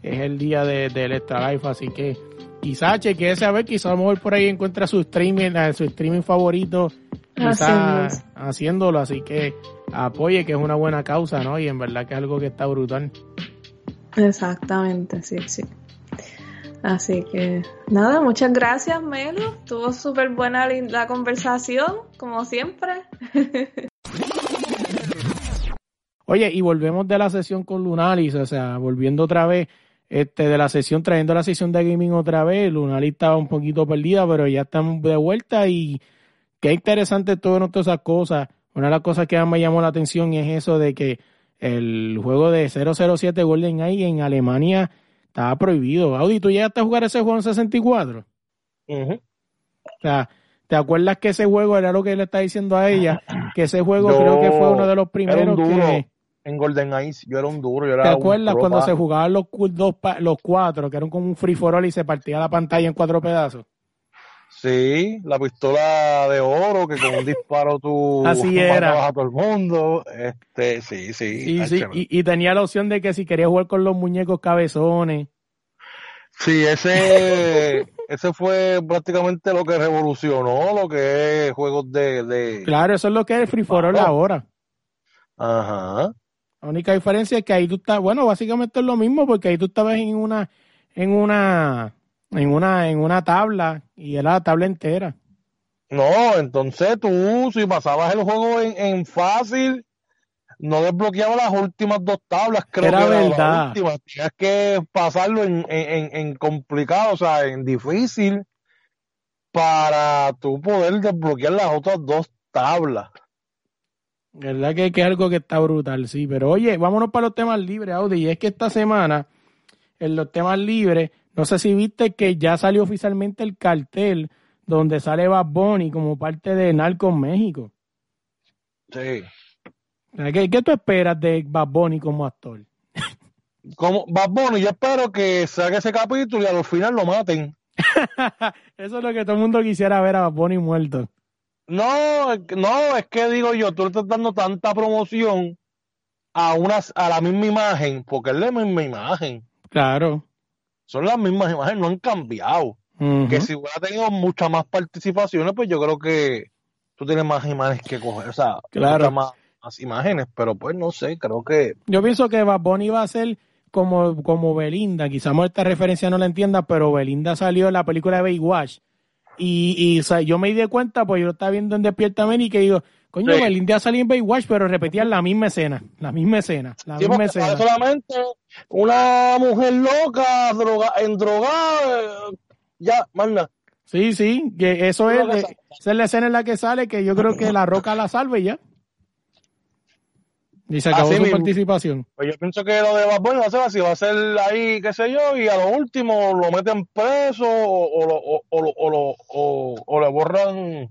es el día de, del Extra Life, así que quizás chequeese a ver, quizás a lo mejor por ahí encuentra su streaming, eh, su streaming favorito, quizás haciéndolo, así que apoye que es una buena causa, ¿no? Y en verdad que es algo que está brutal. Exactamente, sí, sí. Así que nada, muchas gracias Melo, estuvo súper buena la conversación, como siempre. Oye, y volvemos de la sesión con Lunalis, o sea, volviendo otra vez este de la sesión, trayendo la sesión de gaming otra vez, Lunalis estaba un poquito perdida, pero ya estamos de vuelta y qué interesante todo todas esas cosas. Una de las cosas que más me llamó la atención es eso de que el juego de 007 GoldenEye en Alemania estaba prohibido. Audi, ¿tú llegaste a jugar ese juego en 64? Ujú. O sea, ¿te acuerdas que ese juego era lo que le está diciendo a ella? Que ese juego creo que fue uno de los primeros que... En Golden Eyes yo era un duro, yo era ¿Te acuerdas cuando se jugaban los, dos, los cuatro, que eran como un free for all y se partía la pantalla en cuatro pedazos? Sí, la pistola de oro que con un disparo tú Así era. a todo el mundo. Este, sí, sí. Y, y tenía la opción de que si quería jugar con los muñecos cabezones. Sí, ese, ese fue prácticamente lo que revolucionó lo que es juegos de, de... Claro, eso es lo que es el free for all ahora. Ajá. La única diferencia es que ahí tú estás, bueno, básicamente es lo mismo porque ahí tú estabas en una, en una, en una, en una tabla y era la tabla entera. No, entonces tú, si pasabas el juego en, en fácil, no desbloqueabas las últimas dos tablas, creo Era que era la verdad. última. Tenías que pasarlo en, en, en- en complicado, o sea, en difícil, para tú poder desbloquear las otras dos tablas. ¿Verdad que, que es algo que está brutal? Sí, pero oye, vámonos para los temas libres, Audi. Y es que esta semana, en los temas libres, no sé si viste que ya salió oficialmente el cartel donde sale Bad Bunny como parte de Narcos México. Sí. ¿Qué, qué tú esperas de Bad Bunny como actor? Como Bad Bunny, yo espero que saque ese capítulo y al final lo maten. Eso es lo que todo el mundo quisiera ver a Bad Bunny muerto. No, no, es que digo yo, tú le estás dando tanta promoción a unas, a la misma imagen, porque es la misma imagen. Claro. Son las mismas imágenes, no han cambiado. Que si hubiera tenido muchas más participaciones, pues yo creo que tú tienes más imágenes que coger, o sea, Claro. muchas más, más imágenes, pero pues no sé, creo que Yo pienso que Bad Bunny va a ser como, como Belinda. Quizás esta referencia no la entienda, pero Belinda salió en la película de Baywatch. Y, y o sea, yo me di cuenta, pues yo lo estaba viendo en Despierta América y digo, coño, Sí. Belinda salió en Baywatch, pero repetían la misma escena, la misma escena, la Sí, misma escena. solamente una mujer loca, droga, endrogada, eh, ya, manda. Sí, sí, que eso es, que esa es la escena en la que sale, que yo creo que la roca la salve ya. Y se acabó Así su mismo. participación. Pues yo pienso que lo de Bad Bunny va a ser así, va a ser ahí, qué sé yo, y a lo último lo meten preso o, o, lo- o, o, lo- o, lo- o- le borran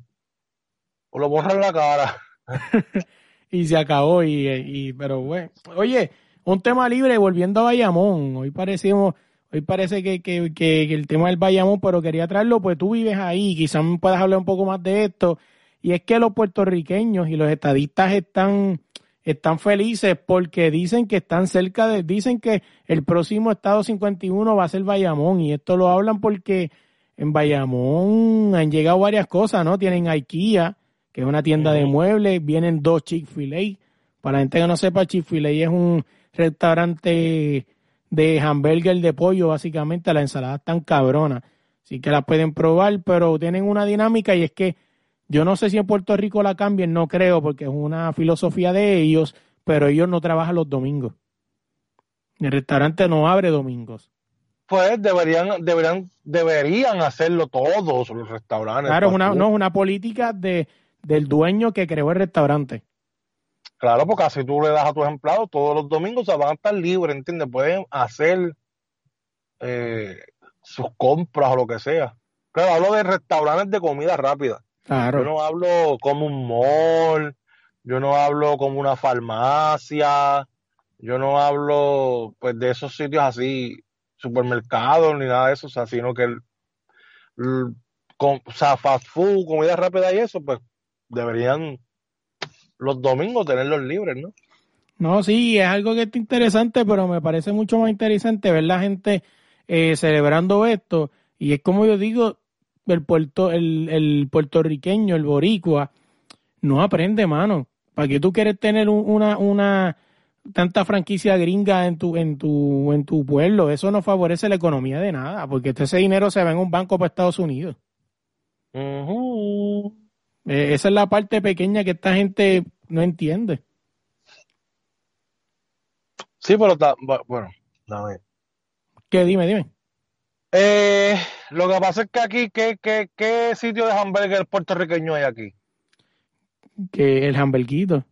o le borran la cara. y se acabó y, y pero bueno oye un tema libre volviendo a Bayamón hoy parecimos hoy parece que, que, que- que el tema del Bayamón pero quería traerlo pues tú vives ahí quizás me puedas hablar un poco más de esto y es que los puertorriqueños y los estadistas están están felices porque dicen que están cerca de dicen que el próximo estado 51 va a ser Bayamón y esto lo hablan porque en Bayamón han llegado varias cosas, ¿no? Tienen IKEA, que es una tienda de muebles, vienen dos Chick-fil-A. Para la gente que no sepa, Chick-fil-A es un restaurante de hamburger de pollo, básicamente. Las ensaladas están cabronas. Así que las pueden probar, pero tienen una dinámica y es que yo no sé si en Puerto Rico la cambien, no creo, porque es una filosofía de ellos, pero ellos no trabajan los domingos. El restaurante no abre domingos. Pues deberían, deberían, deberían hacerlo todos los restaurantes. Claro, es una, fast no, es una política de, del dueño que creó el restaurante. Claro, porque así tú le das a tus empleados todos los domingos, o sea, van a estar libres, ¿entiendes? Pueden hacer eh, sus compras o lo que sea. Claro, hablo de restaurantes de comida rápida. Yo Claro. no hablo como un mall, yo no hablo como una farmacia, yo no hablo pues de esos sitios así, supermercados ni nada de eso, o sea, sino que el, el- com- o sea, fast food, comida rápida y eso, pues deberían los domingos tenerlos libres, ¿no? No, sí, es algo que está interesante, pero me parece mucho más interesante ver la gente eh, celebrando esto. Y es como yo digo, el, puerto, el, el puertorriqueño, el boricua, no aprende, mano. ¿Para qué tú quieres tener un- una, una tanta franquicia gringa en tu, en tu, en tu pueblo? Eso no favorece la economía de nada, porque ese dinero se va en un banco para Estados Unidos. Eh, esa es la parte pequeña que esta gente no entiende. Sí, pero bueno, dame. ¿Qué? Dime, dime. Eh, lo que pasa es que aquí, ¿qué, qué, qué sitio de hamburger puertorriqueño hay aquí? Que el hamburguito.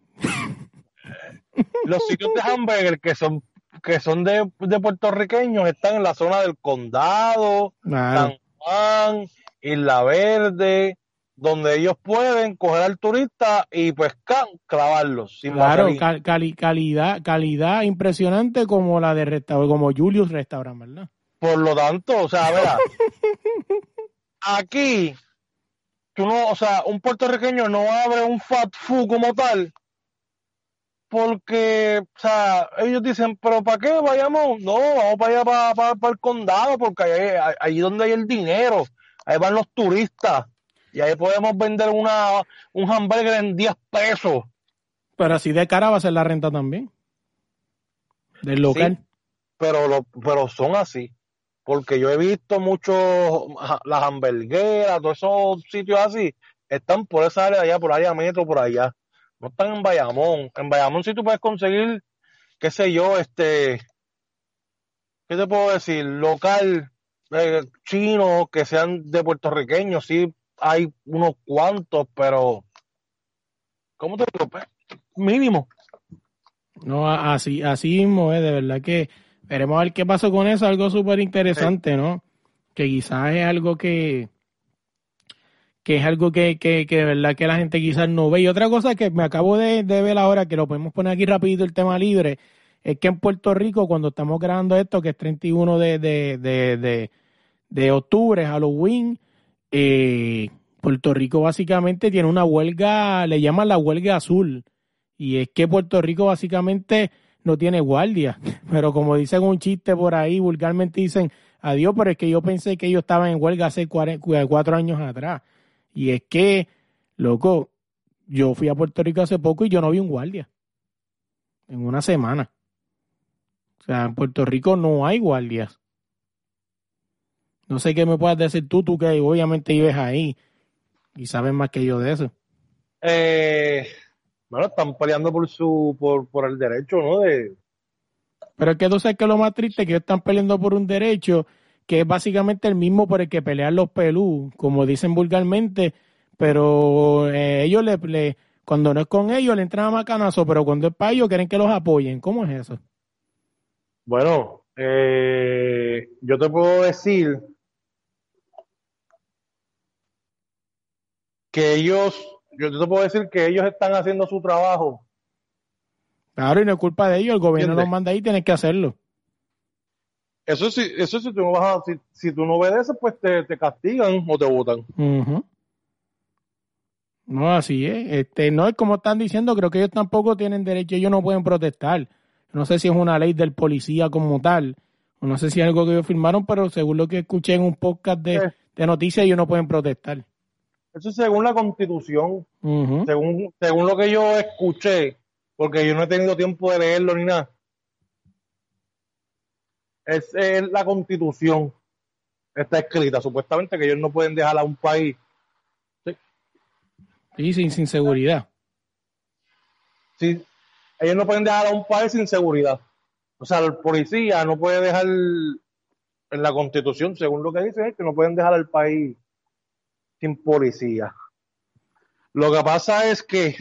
Los sitios de hamburger que son que son de, de puertorriqueños están en la zona del condado. San Juan, Isla Verde, donde ellos pueden coger al turista y pues ca- clavarlos sin Claro, cal- cali- calidad, calidad impresionante como la de restaurante, como Julius Restaurant, ¿verdad? Por lo tanto, o sea, verá, aquí, tú no, o sea, un puertorriqueño no abre un fat food como tal, porque, o sea, ellos dicen, pero ¿para qué vayamos? No, vamos para allá, para, para, para el condado, porque ahí, ahí donde hay el dinero, ahí van los turistas, y ahí podemos vender una, un hamburger en 10 pesos. Pero así de cara va a ser la renta también. Del local. pero lo, pero son así porque yo he visto muchos las hamburgueras todos esos sitios así están por esa área de allá por área metro por allá. No están en Bayamón. En Bayamón sí tú puedes conseguir qué sé yo este qué te puedo decir local eh, chino que sean de puertorriqueños sí hay unos cuantos pero cómo te digo Pues, mínimo. No, así, así mismo es, de verdad que veremos a ver qué pasó con eso, algo súper interesante, ¿no? Que quizás es algo que, que es algo que, que, que de verdad que la gente quizás no ve. Y otra cosa que me acabo de, de ver ahora, que lo podemos poner aquí rapidito el tema libre, es que en Puerto Rico, cuando estamos grabando esto, que es 31 de, de, de, de, de octubre, Halloween, eh, Puerto Rico básicamente tiene una huelga, le llaman la huelga azul. Y es que Puerto Rico básicamente no tiene guardia. Pero como dicen un chiste por ahí, vulgarmente dicen, adiós, pero es que yo pensé que ellos estaban en huelga hace cuatro años atrás. Y es que, loco, yo fui a Puerto Rico hace poco y yo no vi un guardia. En una semana. O sea, en Puerto Rico no hay guardias. No sé qué me puedas decir tú, tú que obviamente vives ahí y sabes más que yo de eso. eh, bueno, están peleando por su, por, por el derecho, ¿no? De, Pero es que tú sabes que lo más triste es que ellos están peleando por un derecho que es básicamente el mismo por el que pelean los pelú, como dicen vulgarmente, pero eh, ellos le, le- cuando no es con ellos le entran a macanazo, pero cuando es para ellos quieren que los apoyen. ¿Cómo es eso? bueno, eh, yo te puedo decir que ellos, yo te puedo decir que ellos están haciendo su trabajo. Claro, y no es culpa de ellos, el gobierno ¿Entiendes? los manda ahí, tienes que hacerlo. Eso sí, eso sí, tú no vas a, si, si tú no obedeces, pues te, te castigan o te votan. Ujú. No, así es. Este, no es como están diciendo, creo que ellos tampoco tienen derecho, ellos no pueden protestar. No sé si es una ley del policía como tal, o no sé si es algo que ellos firmaron, pero según lo que escuché en un podcast de, Sí. de noticias, ellos no pueden protestar. Eso es según la constitución, según, según lo que yo escuché, porque yo no he tenido tiempo de leerlo ni nada. Es, la constitución está escrita, supuestamente que ellos no pueden dejar a un país Sí, sin, sin seguridad. Sí, ellos no pueden dejar a un país sin seguridad. O sea, el policía no puede dejar, en la constitución, según lo que dice, es que no pueden dejar al país policía. Lo que pasa es que,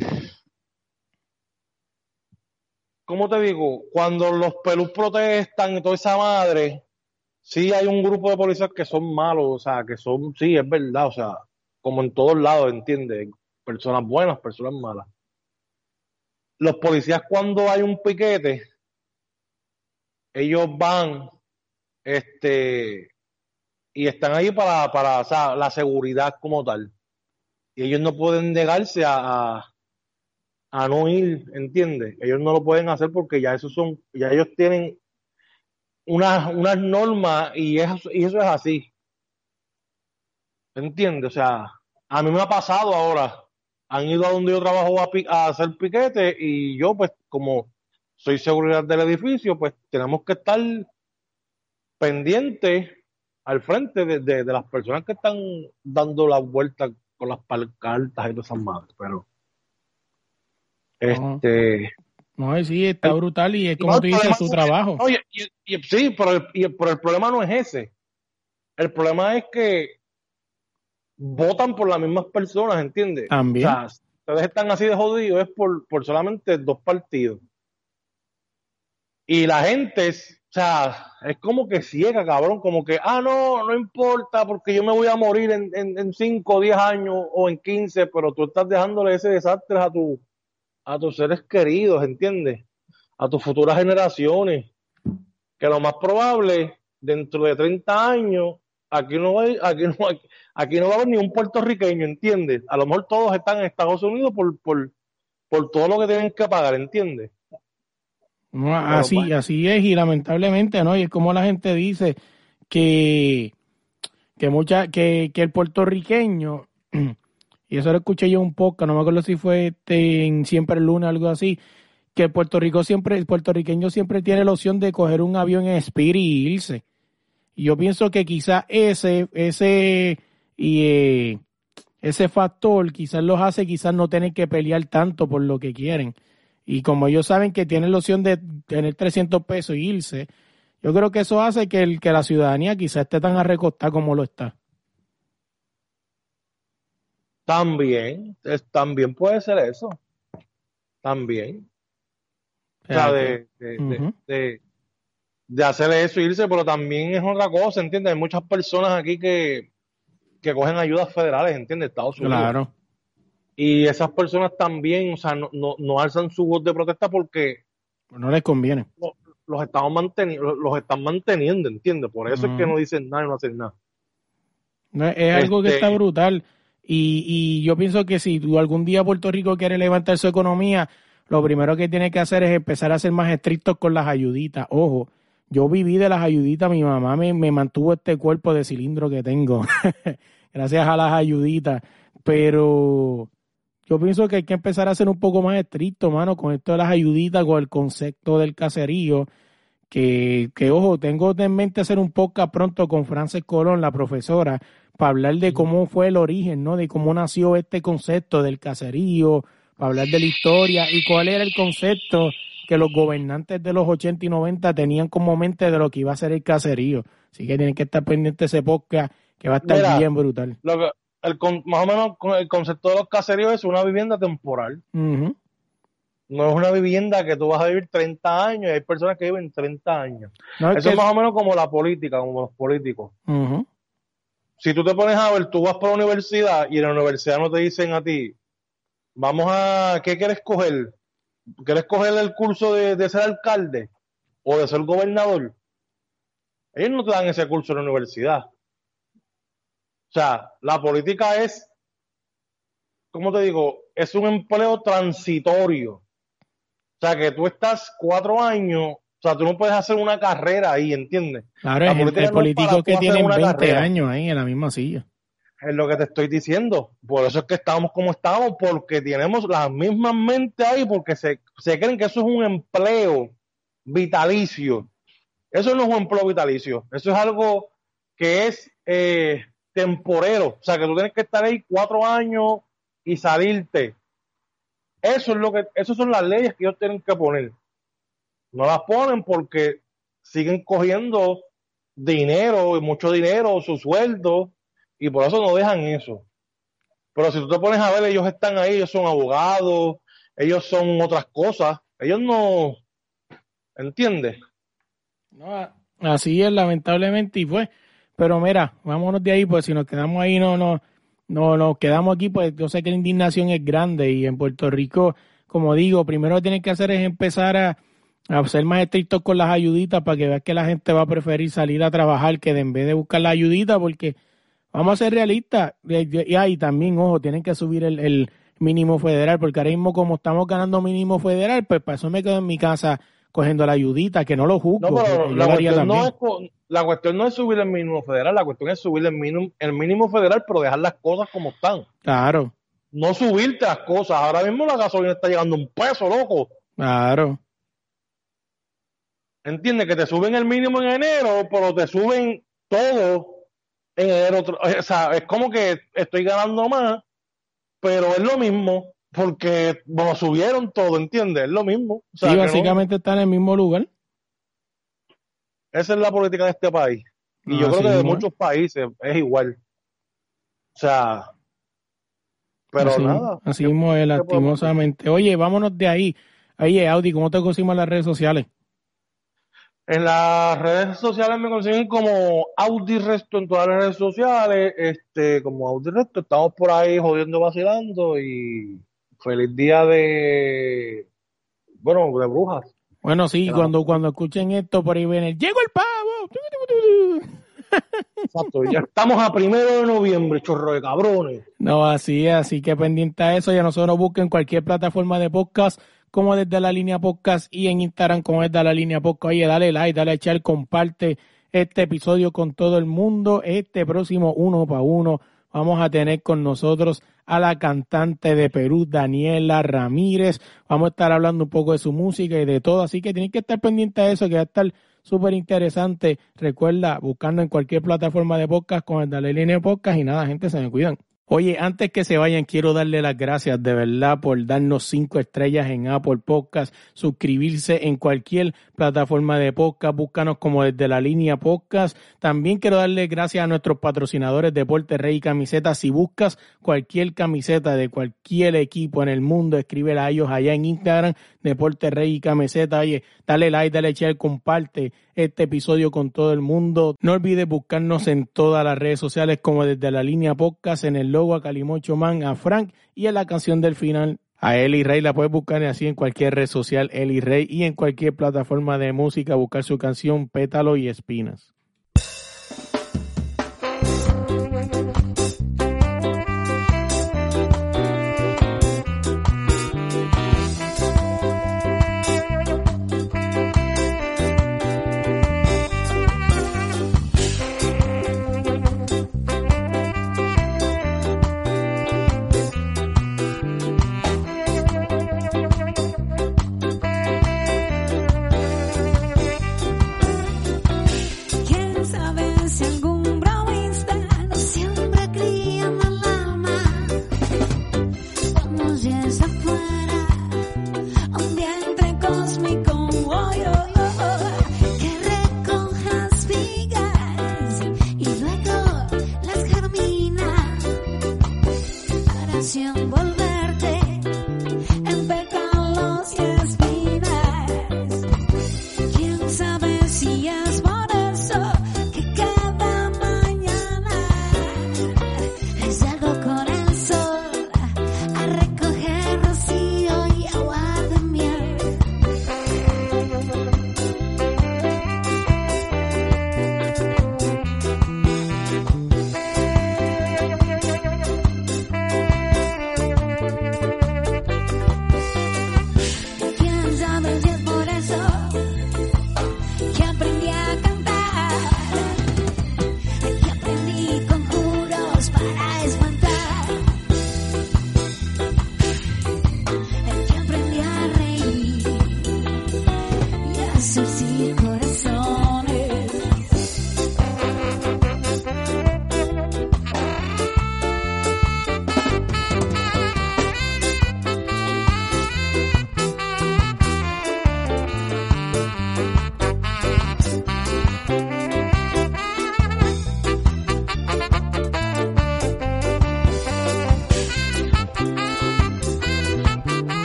¿cómo te digo? Cuando los pelús protestan y toda esa madre, sí hay un grupo de policías que son malos, o sea, que son, sí, es verdad, o sea, como en todos lados, ¿entiendes? Personas buenas, personas malas los policías cuando hay un piquete, ellos van, este, y están ahí para, para, o sea, la seguridad como tal. Y ellos no pueden negarse a, a, no ir, ¿entiendes? Ellos no lo pueden hacer porque ya esos son, ya ellos tienen unas, unas normas y eso, y eso es así. ¿Entiendes? O sea, a mí me ha pasado ahora han ido a donde yo trabajo a, a hacer piquete y yo pues como soy seguridad del edificio pues tenemos que estar pendientes al frente de, de- de las personas que están dando la vuelta con las pancartas y todas esas madres pero este No, sí, está El- brutal y es como no, tú dices, su no trabajo. Oye, y, y- sí, pero el, y- pero el problema no es ese. El problema es que votan por las mismas personas, ¿entiendes? También. O sea, ustedes están así de jodidos es por, por solamente dos partidos. Y la gente, es, sea, es como que ciega, cabrón, como que, ah, no, no importa, porque yo me voy a morir en, en, en 5 o 10 años o en 15, pero tú estás dejándole ese desastre a, tu, a tus seres queridos, ¿entiendes? A tus futuras generaciones. Que lo más probable, dentro de 30 años, aquí no va, aquí no, aquí no va a haber ni un puertorriqueño, ¿entiendes? A lo mejor todos están en Estados Unidos por, por, por todo lo que tienen que pagar, ¿entiendes? No, así, así es, y lamentablemente, ¿no? Y es como la gente dice que, que mucha, que, que el puertorriqueño, y eso lo escuché yo un poco, no me acuerdo si fue este, en siempre el lunes o algo así, que el Puerto Rico siempre, el puertorriqueño siempre tiene la opción de coger un avión en Spirit y irse. Y yo pienso que quizás ese, ese, y eh, ese factor quizás los hace quizás no tener que pelear tanto por lo que quieren. Y como ellos saben que tienen la opción de tener 300 pesos y irse, yo creo que eso hace que, el, que la ciudadanía quizás esté tan arrecostada como lo está. También, es- también puede ser eso. También. O sea, de, de, de- Ujú. de- de hacer eso e irse, pero también es otra cosa, ¿entiendes? Hay muchas personas aquí que, que cogen ayudas federales, ¿entiendes? Estados Unidos. Claro. Y esas personas también, o sea, no, no, no alzan su voz de protesta porque No les conviene. lo- los estamos manteniendo, los están manteniendo, ¿entiendes? Por eso es que no dicen nada y no hacen nada. No, Es algo que Este- está brutal. Y, y yo pienso que si tú algún día Puerto Rico quiere levantar su economía, lo primero que tiene que hacer es empezar a ser más estrictos con las ayuditas. Ojo, yo viví de las ayuditas, mi mamá me, me mantuvo este cuerpo de cilindro que tengo, gracias a las ayuditas. Pero yo pienso que hay que empezar a ser un poco más estricto, mano, con esto de las ayuditas, con el concepto del caserío. Que, que, ojo, tengo en mente hacer un podcast pronto con Frances Colón, la profesora, para hablar de cómo fue el origen, ¿no? De cómo nació este concepto del caserío, para hablar de la historia y cuál era el concepto que los gobernantes de los 80 y 90 tenían como mente de lo que iba a ser el caserío. Así que tienen que estar pendientes de ese podcast que va a estar Mira. bien brutal. Lo que, el, con- más o menos el concepto de los caseríos es una vivienda temporal. No es una vivienda que tú vas a vivir 30 años y hay personas que viven 30 años. No, es Eso es más o menos como la política, como los políticos. Si tú te pones a ver, tú vas por la universidad y en la universidad no te dicen a ti, vamos a, ¿qué quieres coger? ¿Quieres coger el curso de, de ser alcalde o de ser gobernador? Ellos no te dan ese curso en la universidad. O sea, la política es, ¿cómo te digo? Es un empleo transitorio. O sea, que tú estás cuatro años, o sea, tú no puedes hacer una carrera ahí, ¿entiendes? Claro, La es el, político que tiene una 20 carrera. años ahí en la misma silla. Es lo que te estoy diciendo. Por eso es que estamos como estamos, porque tenemos las mismas mentes ahí, porque se, se creen que eso es un empleo vitalicio. Eso no es un empleo vitalicio. Eso es algo que es eh, temporero. O sea, que tú tienes que estar ahí cuatro años y salirte. Eso es lo que, esas son las leyes que ellos tienen que poner. No las ponen porque siguen cogiendo dinero, mucho dinero, su sueldo, y por eso no dejan eso. Pero si tú te pones a ver, ellos están ahí, ellos son abogados, ellos son otras cosas, ellos no, ¿entiendes? No, así es, lamentablemente, y pues, pero mira, vámonos de ahí, pues si nos quedamos ahí, no, no, no, nos quedamos aquí, pues yo sé que la indignación es grande y en Puerto Rico, como digo, primero lo que tienen que hacer es empezar a, a ser más estrictos con las ayuditas para que veas que la gente va a preferir salir a trabajar que de en vez de buscar la ayudita, porque vamos a ser realistas, y, ahí también, ojo, tienen que subir el, el mínimo federal, porque ahora mismo como estamos ganando mínimo federal, pues para eso me quedo en mi casa cogiendo la ayudita, que no lo juzgo. No, pero la cuestión no, es, co- la cuestión no es subir el mínimo federal, la cuestión es subir el mínimo, el mínimo federal, pero dejar las cosas como están. Claro, No subirte las cosas. Ahora mismo la gasolina está llegando a un peso, loco. claro. ¿Entiendes? Que te suben el mínimo en enero, pero te suben todo en enero. O sea, es como que estoy ganando más, pero es lo mismo, porque bueno, subieron todo, ¿entiendes? Es lo mismo. O sea, sí, que no- básicamente está en el mismo lugar. esa es la política de este país. Y yo Así creo que de muchos países es igual. O sea, pero así, nada. Así mismo es, lastimosamente. Oye, vámonos de ahí. Oye, Audi, ¿cómo te conseguimos en las redes sociales? En las redes sociales me consiguen como Audi Resto en todas las redes sociales, este, como Audi Resto, estamos por ahí jodiendo, vacilando y feliz día de, bueno, de brujas. Bueno, sí, Claro. cuando, cuando escuchen esto, por ahí viene, ¡llegó el pavo! Exacto, ya estamos a primero de noviembre, chorro de cabrones. No, así es, así que pendiente a eso, ya nosotros busquen cualquier plataforma de podcast como desde la línea podcast y en Instagram como desde la línea podcast. Oye, dale like, dale a echar, comparte este episodio con todo el mundo. Este próximo uno para uno vamos a tener con nosotros a la cantante de Perú, Daniela Ramírez. Vamos a estar hablando un poco de su música y de todo, así que tienen que estar pendientes de eso, que va a estar súper interesante. Recuerda, buscando en cualquier plataforma de podcast con el Dale Línea Podcast y nada, gente, se me cuidan. Oye, antes que se vayan, quiero darle las gracias de verdad por darnos cinco estrellas en Apple Podcast, suscribirse en cualquier plataforma de podcast, búscanos como desde la línea podcast. También quiero darle gracias a nuestros patrocinadores Deporte Rey y Camisetas. Si buscas cualquier camiseta de cualquier equipo en el mundo, escríbela a ellos allá en Instagram, Deporte Rey y Camiseta. Oye, dale like, dale share, comparte este episodio con todo el mundo. No olvides buscarnos en todas las redes sociales como desde la línea podcast, en el logo a Calimocho Man, a Frank y en la canción del final. A Eli Rey la puedes buscar así en cualquier red social, Eli Rey, y en cualquier plataforma de música, buscar su canción Pétalo y Espinas.